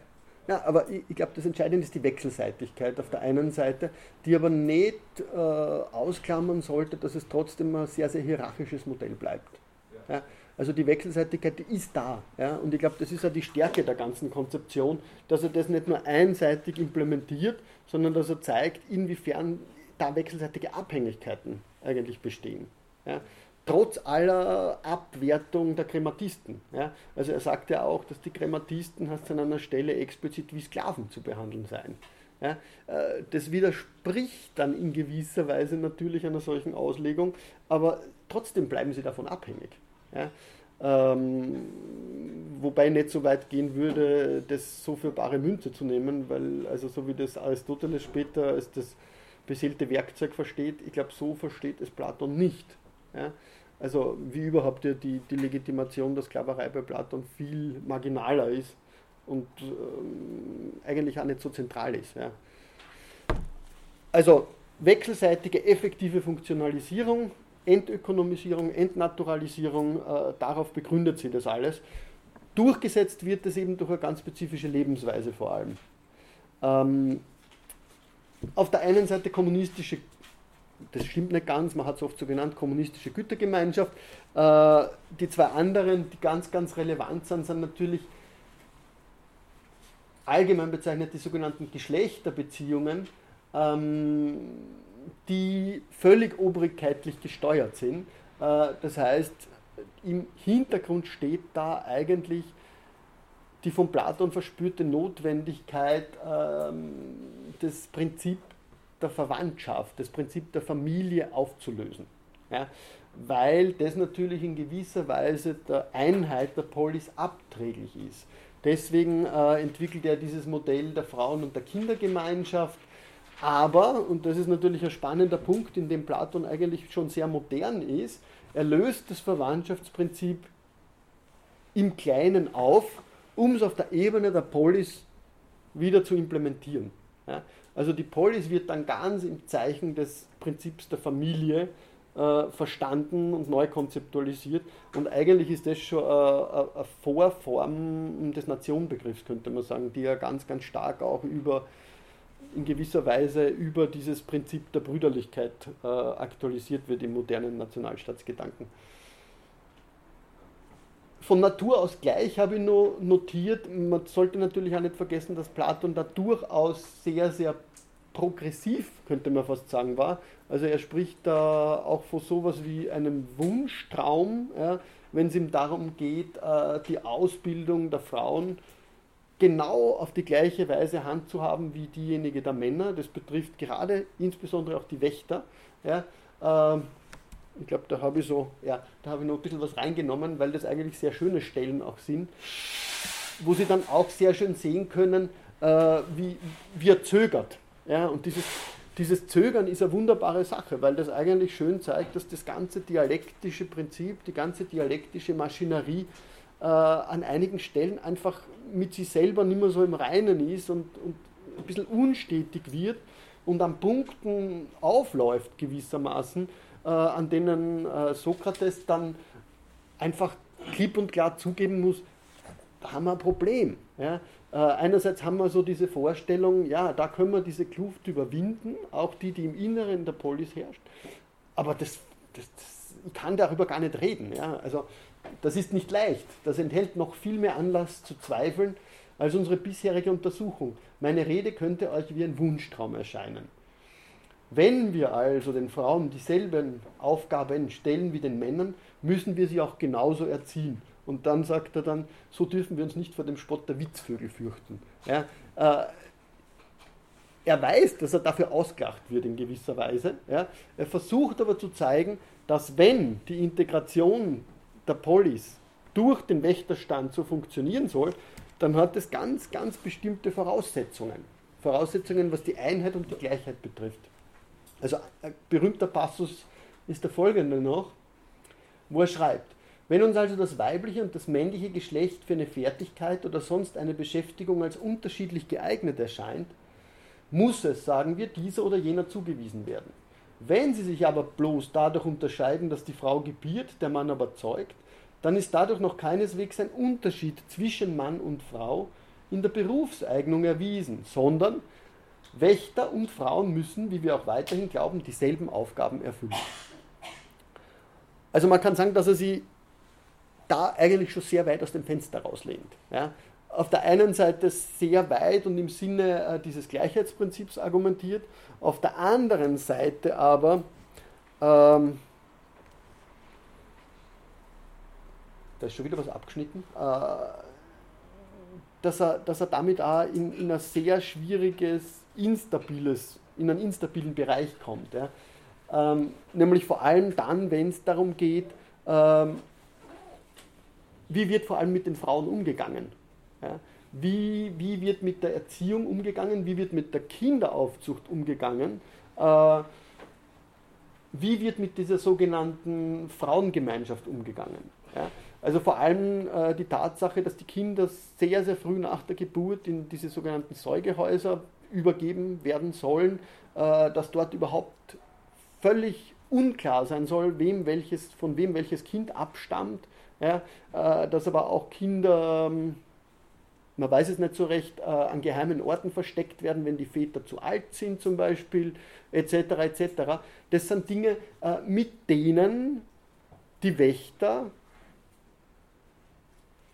Ja, aber ich, ich glaube, das Entscheidende ist die Wechselseitigkeit auf der einen Seite, die aber nicht äh, ausklammern sollte, dass es trotzdem ein sehr, sehr hierarchisches Modell bleibt. Ja, also die Wechselseitigkeit die ist da. Ja, und ich glaube, das ist ja die Stärke der ganzen Konzeption, dass er das nicht nur einseitig implementiert, sondern dass er zeigt, inwiefern da wechselseitige Abhängigkeiten eigentlich bestehen. Ja trotz aller Abwertung der Krematisten. Ja? Also er sagt ja auch, dass die Krematisten hast an einer Stelle explizit wie Sklaven zu behandeln seien. Ja? Äh, das widerspricht dann in gewisser Weise natürlich einer solchen Auslegung, aber trotzdem bleiben sie davon abhängig. Ja? Ähm, wobei ich nicht so weit gehen würde, das so für bare Münze zu nehmen, weil also so wie das Aristoteles später als das beseelte Werkzeug versteht, ich glaube, so versteht es Platon nicht. Ja? Also wie überhaupt die, die Legitimation der Sklaverei bei Platon viel marginaler ist und ähm, eigentlich auch nicht so zentral ist. Ja. Also wechselseitige effektive Funktionalisierung, Entökonomisierung, Entnaturalisierung, äh, darauf begründet sie das alles. Durchgesetzt wird das eben durch eine ganz spezifische Lebensweise vor allem. Ähm, auf der einen Seite kommunistische das stimmt nicht ganz, man hat es oft so genannt, kommunistische Gütergemeinschaft. Äh, die zwei anderen, die ganz, ganz relevant sind, sind natürlich allgemein bezeichnet die sogenannten Geschlechterbeziehungen, ähm, die völlig obrigkeitlich gesteuert sind. Äh, das heißt, im Hintergrund steht da eigentlich die von Platon verspürte Notwendigkeit, ähm, das Prinzip der Verwandtschaft, das Prinzip der Familie aufzulösen. Ja, weil das natürlich in gewisser Weise der Einheit der Polis abträglich ist. Deswegen äh, entwickelt er dieses Modell der Frauen- und der Kindergemeinschaft. Aber, und das ist natürlich ein spannender Punkt, in dem Platon eigentlich schon sehr modern ist, er löst das Verwandtschaftsprinzip im Kleinen auf, um es auf der Ebene der Polis wieder zu implementieren. Ja? Also die Polis wird dann ganz im Zeichen des Prinzips der Familie äh, verstanden und neu konzeptualisiert. Und eigentlich ist das schon eine, eine Vorform des Nationenbegriffs, könnte man sagen, die ja ganz, ganz stark auch über in gewisser Weise über dieses Prinzip der Brüderlichkeit äh, aktualisiert wird im modernen Nationalstaatsgedanken. Von Natur aus gleich habe ich nur notiert, man sollte natürlich auch nicht vergessen, dass Platon da durchaus sehr, sehr progressiv, könnte man fast sagen, war. Also er spricht da auch von sowas wie einem Wunschtraum, ja, wenn es ihm darum geht, äh, die Ausbildung der Frauen genau auf die gleiche Weise handzuhaben wie diejenige der Männer. Das betrifft gerade insbesondere auch die Wächter. Ja. Ähm, ich glaube, da habe ich so, ja, da habe ich noch ein bisschen was reingenommen, weil das eigentlich sehr schöne Stellen auch sind, wo Sie dann auch sehr schön sehen können, äh, wie, wie er zögert. Ja, und dieses, dieses Zögern ist eine wunderbare Sache, weil das eigentlich schön zeigt, dass das ganze dialektische Prinzip, die ganze dialektische Maschinerie äh, an einigen Stellen einfach mit sich selber nicht mehr so im Reinen ist und, und ein bisschen unstetig wird und an Punkten aufläuft gewissermaßen, äh, an denen äh, Sokrates dann einfach klipp und klar zugeben muss, da haben wir ein Problem. Ja. Äh, einerseits haben wir so diese Vorstellung, ja, da können wir diese Kluft überwinden, auch die, die im Inneren der Polis herrscht. Aber das, das, das, ich kann darüber gar nicht reden. Ja. Also das ist nicht leicht. Das enthält noch viel mehr Anlass zu zweifeln als unsere bisherige Untersuchung. Meine Rede könnte euch wie ein Wunschtraum erscheinen. Wenn wir also den Frauen dieselben Aufgaben stellen wie den Männern, müssen wir sie auch genauso erziehen. Und dann sagt er dann, so dürfen wir uns nicht vor dem Spott der Witzvögel fürchten. Ja, äh, er weiß, dass er dafür ausgelacht wird in gewisser Weise. Ja. Er versucht aber zu zeigen, dass wenn die Integration der Polis durch den Wächterstand so funktionieren soll, dann hat es ganz, ganz bestimmte Voraussetzungen. Voraussetzungen, was die Einheit und die Gleichheit betrifft. Also ein berühmter Passus ist der folgende noch, wo er schreibt, wenn uns also das weibliche und das männliche Geschlecht für eine Fertigkeit oder sonst eine Beschäftigung als unterschiedlich geeignet erscheint, muss es, sagen wir, dieser oder jener zugewiesen werden. Wenn sie sich aber bloß dadurch unterscheiden, dass die Frau gebiert, der Mann aber zeugt, dann ist dadurch noch keineswegs ein Unterschied zwischen Mann und Frau in der Berufseignung erwiesen, sondern Wächter und Frauen müssen, wie wir auch weiterhin glauben, dieselben Aufgaben erfüllen. Also man kann sagen, dass er sie da eigentlich schon sehr weit aus dem Fenster rauslehnt. Ja. Auf der einen Seite sehr weit und im Sinne äh, dieses Gleichheitsprinzips argumentiert, auf der anderen Seite aber ähm, da ist schon wieder was abgeschnitten, äh, dass, er, dass er damit auch in, in ein sehr schwieriges, instabiles, in einen instabilen Bereich kommt. Ja. Ähm, nämlich vor allem dann, wenn es darum geht, ähm, wie wird vor allem mit den Frauen umgegangen? Ja? Wie, wie wird mit der Erziehung umgegangen? Wie wird mit der Kinderaufzucht umgegangen? Äh, wie wird mit dieser sogenannten Frauengemeinschaft umgegangen? Ja? Also vor allem äh, die Tatsache, dass die Kinder sehr, sehr früh nach der Geburt in diese sogenannten Säugehäuser übergeben werden sollen, äh, dass dort überhaupt völlig unklar sein soll, wem welches, von wem welches Kind abstammt, ja, äh, dass aber auch Kinder, ähm, man weiß es nicht so recht, äh, an geheimen Orten versteckt werden, wenn die Väter zu alt sind zum Beispiel, etc. etc. Das sind Dinge, äh, mit denen die Wächter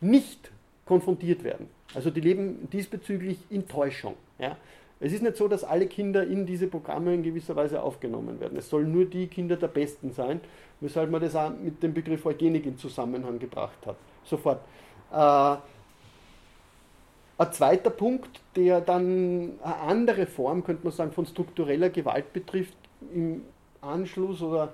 nicht konfrontiert werden. Also die leben diesbezüglich in Täuschung. Ja. Es ist nicht so, dass alle Kinder in diese Programme in gewisser Weise aufgenommen werden. Es sollen nur die Kinder der Besten sein, weshalb man das auch mit dem Begriff Eugenik in Zusammenhang gebracht hat. Sofort. Äh, ein zweiter Punkt, der dann eine andere Form, könnte man sagen, von struktureller Gewalt betrifft, im Anschluss oder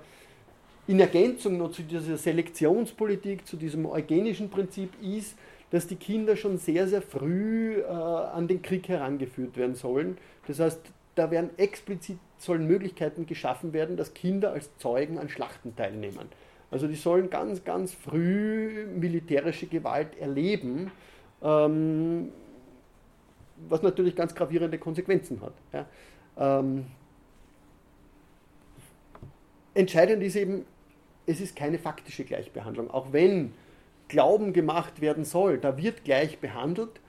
in Ergänzung noch zu dieser Selektionspolitik, zu diesem eugenischen Prinzip ist, dass die Kinder schon sehr, sehr früh äh, an den Krieg herangeführt werden sollen. Das heißt, da werden explizit sollen Möglichkeiten geschaffen werden, dass Kinder als Zeugen an Schlachten teilnehmen. Also die sollen ganz, ganz früh militärische Gewalt erleben, ähm, was natürlich ganz gravierende Konsequenzen hat. Ja. Ähm, entscheidend ist eben, es ist keine faktische Gleichbehandlung. Auch wenn Glauben gemacht werden soll. Da wird gleich behandelt,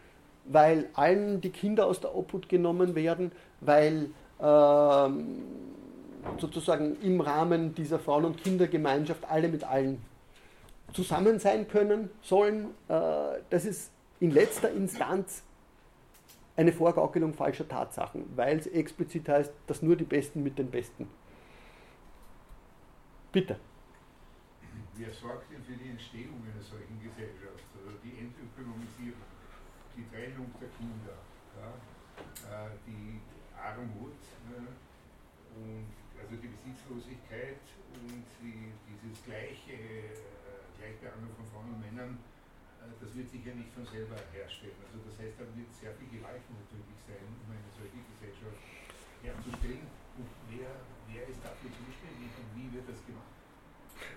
weil allen die Kinder aus der Obhut genommen werden, weil ähm, sozusagen im Rahmen dieser Frauen- und Kindergemeinschaft alle mit allen zusammen sein können sollen. Äh, das ist in letzter Instanz eine Vorgaukelung falscher Tatsachen, weil es explizit heißt, dass nur die Besten mit den Besten. Bitte. Wer sorgt denn für die Entstehung einer solchen Gesellschaft? Also die Entökonomisierung, die Trennung der Kinder, ja, äh, die Armut ja, und also die Besitzlosigkeit und die, dieses gleiche äh, Gleichbehandlung von Frauen und Männern, das wird sicher nicht von selber herstellen. Also das heißt, da wird sehr viel Gewalt notwendig sein, um eine solche Gesellschaft herzustellen. Und wer, wer ist dafür zuständig und wie wird das gemacht?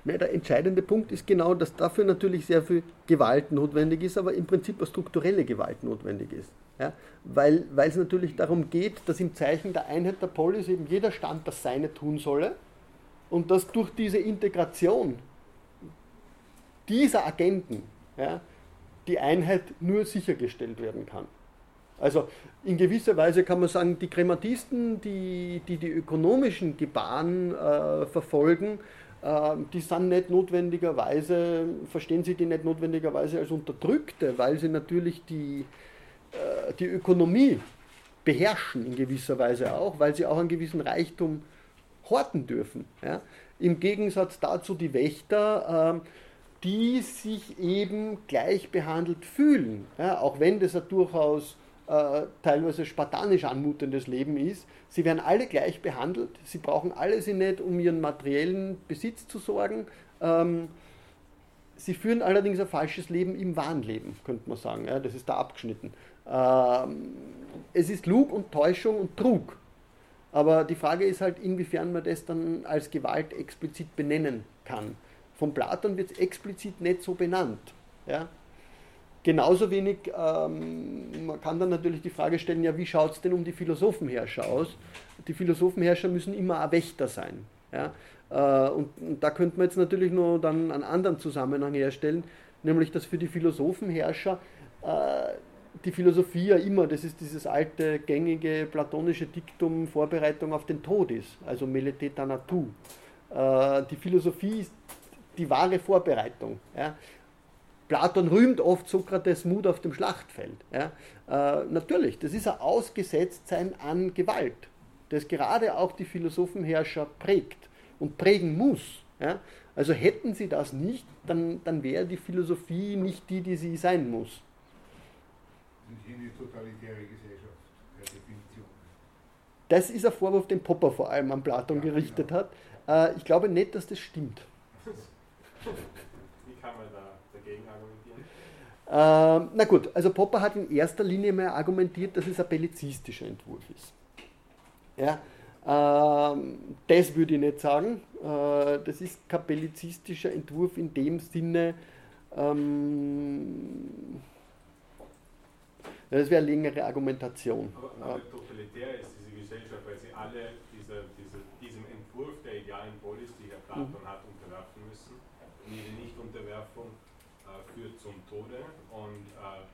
der entscheidende Punkt ist genau, dass dafür natürlich sehr viel Gewalt notwendig ist, aber im Prinzip eine strukturelle Gewalt notwendig ist. Ja? Weil, weil es natürlich darum geht, dass im Zeichen der Einheit der Polis eben jeder Stand das Seine tun solle und dass durch diese Integration dieser Agenten ja, die Einheit nur sichergestellt werden kann. Also in gewisser Weise kann man sagen, die Krematisten, die die, die ökonomischen Gebaren äh, verfolgen, äh, die sind nicht notwendigerweise, verstehen sie die nicht notwendigerweise als Unterdrückte, weil sie natürlich die, äh, die Ökonomie beherrschen in gewisser Weise auch, weil sie auch einen gewissen Reichtum horten dürfen. Ja? Im Gegensatz dazu die Wächter, äh, die sich eben gleich behandelt fühlen, ja? auch wenn das ja durchaus äh, teilweise spartanisch anmutendes Leben ist. Sie werden alle gleich behandelt, sie brauchen alle sie nicht, um ihren materiellen Besitz zu sorgen. Ähm, sie führen allerdings ein falsches Leben im Wahnleben, könnte man sagen. Ja? Das ist da abgeschnitten. Ähm, es ist Lug und Täuschung und Trug. Aber die Frage ist halt, inwiefern man das dann als Gewalt explizit benennen kann. Von Platon wird es explizit nicht so benannt. Ja? Genauso wenig, ähm, man kann dann natürlich die Frage stellen, ja, wie schaut es denn um die Philosophenherrscher aus? Die Philosophenherrscher müssen immer ein Wächter sein. Ja? Äh, und, und, da könnte man jetzt natürlich nur dann einen anderen Zusammenhang herstellen, nämlich dass für die Philosophenherrscher äh, die Philosophie ja immer, das ist dieses alte, gängige platonische Diktum, Vorbereitung auf den Tod ist, also melete thanatu. Äh, die Philosophie ist die wahre Vorbereitung. Ja? Platon rühmt oft Sokrates Mut auf dem Schlachtfeld. Ja? Äh, natürlich, das ist ein Ausgesetztsein an Gewalt, das gerade auch die Philosophenherrscher prägt und prägen muss. Ja? Also hätten sie das nicht, dann, dann wäre die Philosophie nicht die, die sie sein muss. Und hier eine totalitäre Gesellschaft, per Definition. Das ist ein Vorwurf, den Popper vor allem an Platon ja, gerichtet genau. hat. Äh, ich glaube nicht, dass das stimmt. Wie kann man da dagegen argumentieren? Ähm, na gut, also Popper hat in erster Linie mal argumentiert, dass es ein bellizistischer Entwurf ist. Ja, ähm, das würde ich nicht sagen. Äh, das ist kein bellizistischer Entwurf in dem Sinne, ähm, das wäre eine längere Argumentation. Aber, aber totalitär ist diese Gesellschaft, weil sie alle diese, diese, diesem Entwurf der idealen Polis, die Herr Platon mhm. hat, Und ihre Nichtunterwerfung äh, führt zum Tode. Und äh,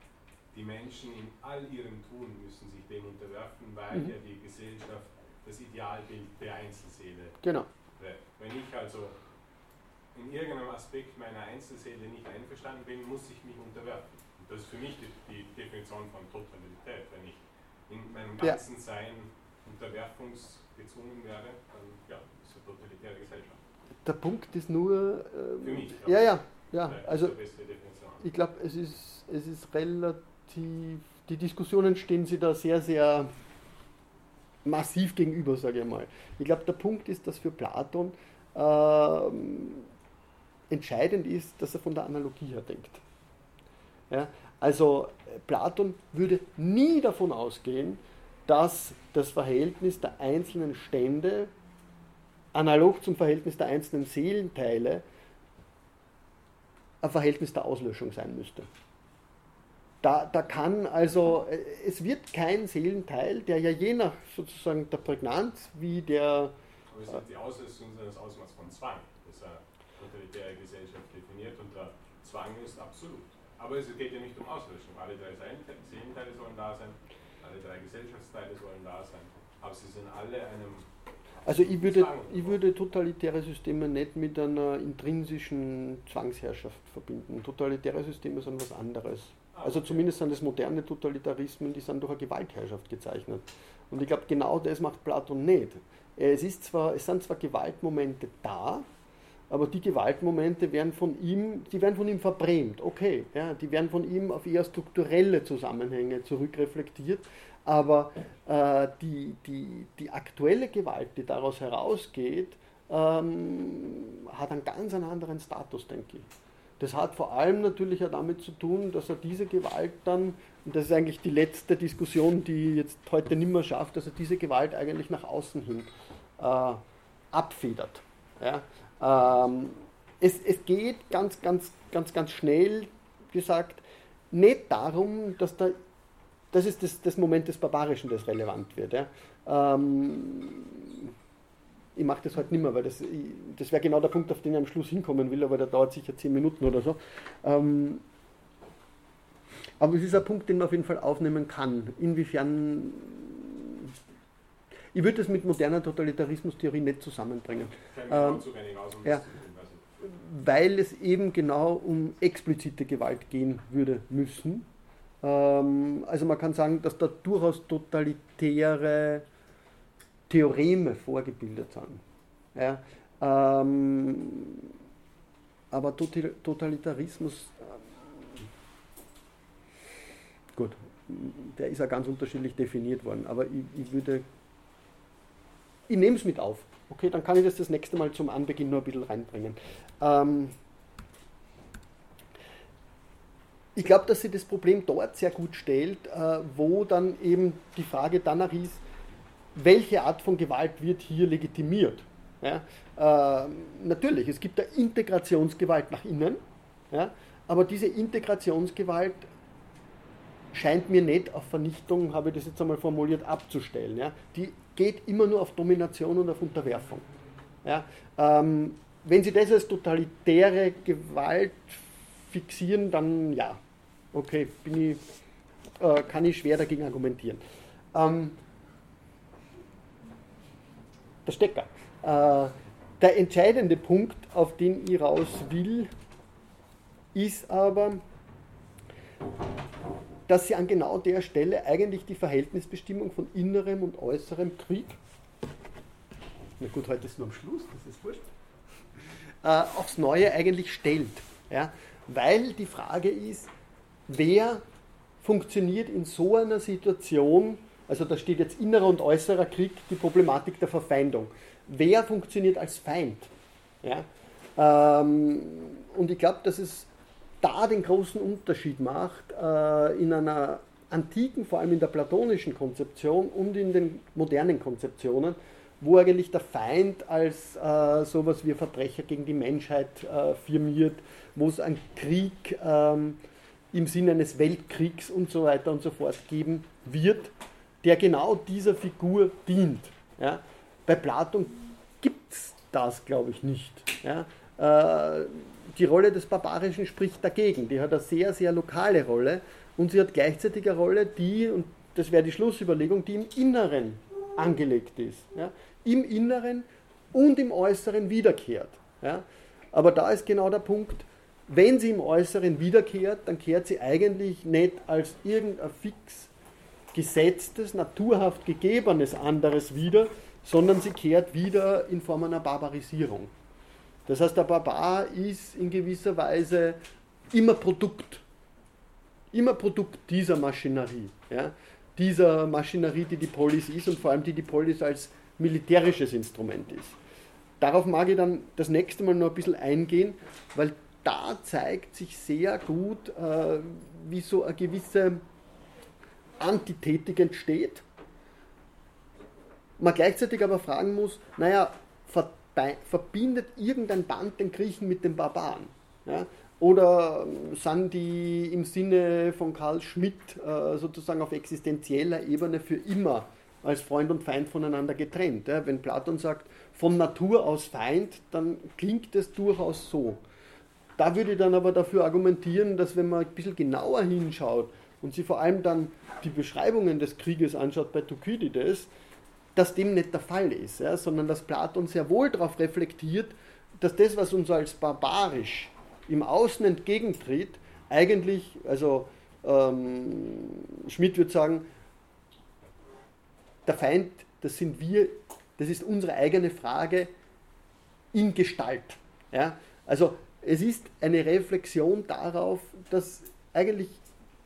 die Menschen in all ihrem Tun müssen sich dem unterwerfen, weil mhm. ja die Gesellschaft das Idealbild der Einzelseele genau. Wenn ich also in irgendeinem Aspekt meiner Einzelseele nicht einverstanden bin, muss ich mich unterwerfen. Das ist für mich die, die Definition von Totalität. Wenn ich in meinem ganzen ja. Sein unterwerfungsgezwungen wäre, dann ja, ist eine totalitäre Gesellschaft. Der Punkt ist nur. Ähm, für mich. Ja, ja, ja. Also, ich glaube, es ist, es ist relativ. Die Diskussionen stehen sie da sehr, sehr massiv gegenüber, sage ich mal. Ich glaube, der Punkt ist, dass für Platon ähm, entscheidend ist, dass er von der Analogie her denkt. Ja, also Platon würde nie davon ausgehen, dass das Verhältnis der einzelnen Stände analog zum Verhältnis der einzelnen Seelenteile ein Verhältnis der Auslöschung sein müsste. Da, da kann also, es wird kein Seelenteil, der ja je nach sozusagen der Prägnanz wie der. Aber es ist die Auslöschung seines Ausmaß von Zwang, das eine totalitäre Gesellschaft definiert und der Zwang ist absolut. Aber es geht ja nicht um Auslöschung. Alle drei Seelenteile sollen da sein, alle drei Gesellschaftsteile sollen da sein. Aber sie sind alle einem. Also ich würde, ich würde totalitäre Systeme nicht mit einer intrinsischen Zwangsherrschaft verbinden. Totalitäre Systeme sind was anderes. Also zumindest sind es moderne Totalitarismen, die sind durch eine Gewaltherrschaft gezeichnet. Und ich glaube, genau das macht Platon nicht. Es, ist zwar, es sind zwar Gewaltmomente da, aber die Gewaltmomente werden von ihm, die werden von ihm verbrämt, okay, ja, die werden von ihm auf eher strukturelle Zusammenhänge zurückreflektiert, aber äh, die, die, die aktuelle Gewalt, die daraus herausgeht, ähm, hat einen ganz anderen Status, denke ich. Das hat vor allem natürlich auch damit zu tun, dass er diese Gewalt dann, und das ist eigentlich die letzte Diskussion, die jetzt heute nicht mehr schafft, dass er diese Gewalt eigentlich nach außen hin äh, abfedert. Ja? Ähm, es, es geht ganz, ganz, ganz, ganz schnell gesagt nicht darum, dass da, das ist das, das Moment des Barbarischen, das relevant wird. Ja. Ähm, ich mache das heute nicht mehr, weil das, das wäre genau der Punkt, auf den ich am Schluss hinkommen will, aber der dauert sicher zehn Minuten oder so. Ähm, Aber es ist ein Punkt, den man auf jeden Fall aufnehmen kann. Inwiefern. Ich würde das mit moderner Totalitarismustheorie nicht zusammenbringen. Ähm, ja, weil es eben genau um explizite Gewalt gehen würde müssen. Ähm, also man kann sagen, dass da durchaus totalitäre Theoreme vorgebildet sind. Ja, ähm, aber Totalitarismus, ähm, gut, der ist ja ganz unterschiedlich definiert worden, aber ich, ich würde, ich nehme es mit auf. Okay, dann kann ich das das nächste Mal zum Anbeginn nur ein bisschen reinbringen. Ähm, ich glaube, dass sie das Problem dort sehr gut stellt, äh, wo dann eben die Frage danach ist, welche Art von Gewalt wird hier legitimiert? Ja? Äh, natürlich, es gibt da Integrationsgewalt nach innen, ja? aber diese Integrationsgewalt scheint mir nicht auf Vernichtung, habe ich das jetzt einmal formuliert, abzustellen. Ja? Die geht immer nur auf Domination und auf Unterwerfung. Ja? Ähm, wenn Sie das als totalitäre Gewalt fixieren, dann ja, okay, ich, äh, kann ich schwer dagegen argumentieren. Ähm, der Stecker. Äh, der entscheidende Punkt, auf den ich raus will, ist aber, dass sie an genau der Stelle eigentlich die Verhältnisbestimmung von innerem und äußerem Krieg, na gut, heute ist nur am Schluss, das ist wurscht, äh, aufs Neue eigentlich stellt. Ja? Weil die Frage ist, wer funktioniert in so einer Situation, also da steht jetzt innerer und äußerer Krieg, die Problematik der Verfeindung wer funktioniert als Feind. Ja? Ähm, und ich glaube, dass es da den großen Unterschied macht äh, in einer antiken, vor allem in der platonischen Konzeption und in den modernen Konzeptionen, wo eigentlich der Feind als äh, sowas wie Verbrecher gegen die Menschheit äh, firmiert, wo es einen Krieg ähm, im Sinne eines Weltkriegs und so weiter und so fort geben wird, der genau dieser Figur dient. Ja? Bei Platon gibt es das, glaube ich, nicht. Ja? Äh, die Rolle des Barbarischen spricht dagegen. Die hat eine sehr, sehr lokale Rolle und sie hat gleichzeitig eine Rolle, die, und das wäre die Schlussüberlegung, die im Inneren angelegt ist. Ja? Im Inneren und im Äußeren wiederkehrt. Ja? Aber da ist genau der Punkt, wenn sie im Äußeren wiederkehrt, dann kehrt sie eigentlich nicht als irgendein fix gesetztes, naturhaft gegebenes anderes wieder, sondern sie kehrt wieder in Form einer Barbarisierung. Das heißt, der Barbar ist in gewisser Weise immer Produkt, immer Produkt dieser Maschinerie, ja? dieser Maschinerie, die die Polis ist und vor allem die die Polis als militärisches Instrument ist. Darauf mag ich dann das nächste Mal noch ein bisschen eingehen, weil da zeigt sich sehr gut, äh, wie so eine gewisse Antithetik entsteht man gleichzeitig aber fragen muss, naja, verbindet irgendein Band den Griechen mit den Barbaren? Ja? Oder sind die im Sinne von Karl Schmidt äh, sozusagen auf existenzieller Ebene für immer als Freund und Feind voneinander getrennt? Ja? Wenn Platon sagt, von Natur aus Feind, dann klingt es durchaus so. Da würde ich dann aber dafür argumentieren, dass wenn man ein bisschen genauer hinschaut und sich vor allem dann die Beschreibungen des Krieges anschaut bei Thukydides, dass dem nicht der Fall ist, ja, sondern dass Platon sehr wohl darauf reflektiert, dass das, was uns als barbarisch im Außen entgegentritt, eigentlich, also ähm, Schmidt würde sagen, der Feind, das sind wir, das ist unsere eigene Frage in Gestalt. Ja? Also es ist eine Reflexion darauf, dass eigentlich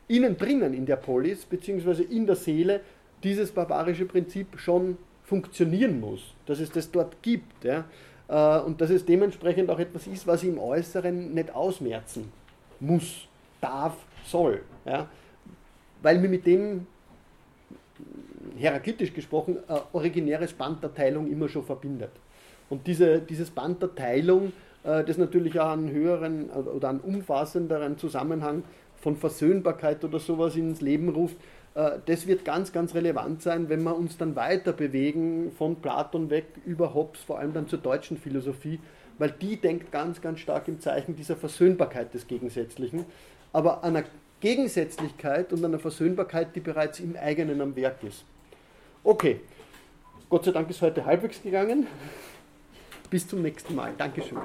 innen drinnen in der Polis, beziehungsweise in der Seele, dieses barbarische Prinzip schon funktionieren muss, dass es das dort gibt ja, äh, und dass es dementsprechend auch etwas ist, was im Äußeren nicht ausmerzen muss, darf, soll. Ja, weil mir mit dem, heraklitisch gesprochen, äh, originäres Band der Teilung immer schon verbindet. Und diese, dieses Band der Teilung, das natürlich auch einen höheren oder einen umfassenderen Zusammenhang von Versöhnbarkeit oder sowas ins Leben ruft, äh, das wird ganz, ganz relevant sein, wenn wir uns dann weiter bewegen von Platon weg über Hobbes, vor allem dann zur deutschen Philosophie, weil die denkt ganz, ganz stark im Zeichen dieser Versöhnbarkeit des Gegensätzlichen. Aber einer Gegensätzlichkeit und einer Versöhnbarkeit, die bereits im eigenen am Werk ist. Okay, Gott sei Dank ist heute halbwegs gegangen. Bis zum nächsten Mal. Dankeschön.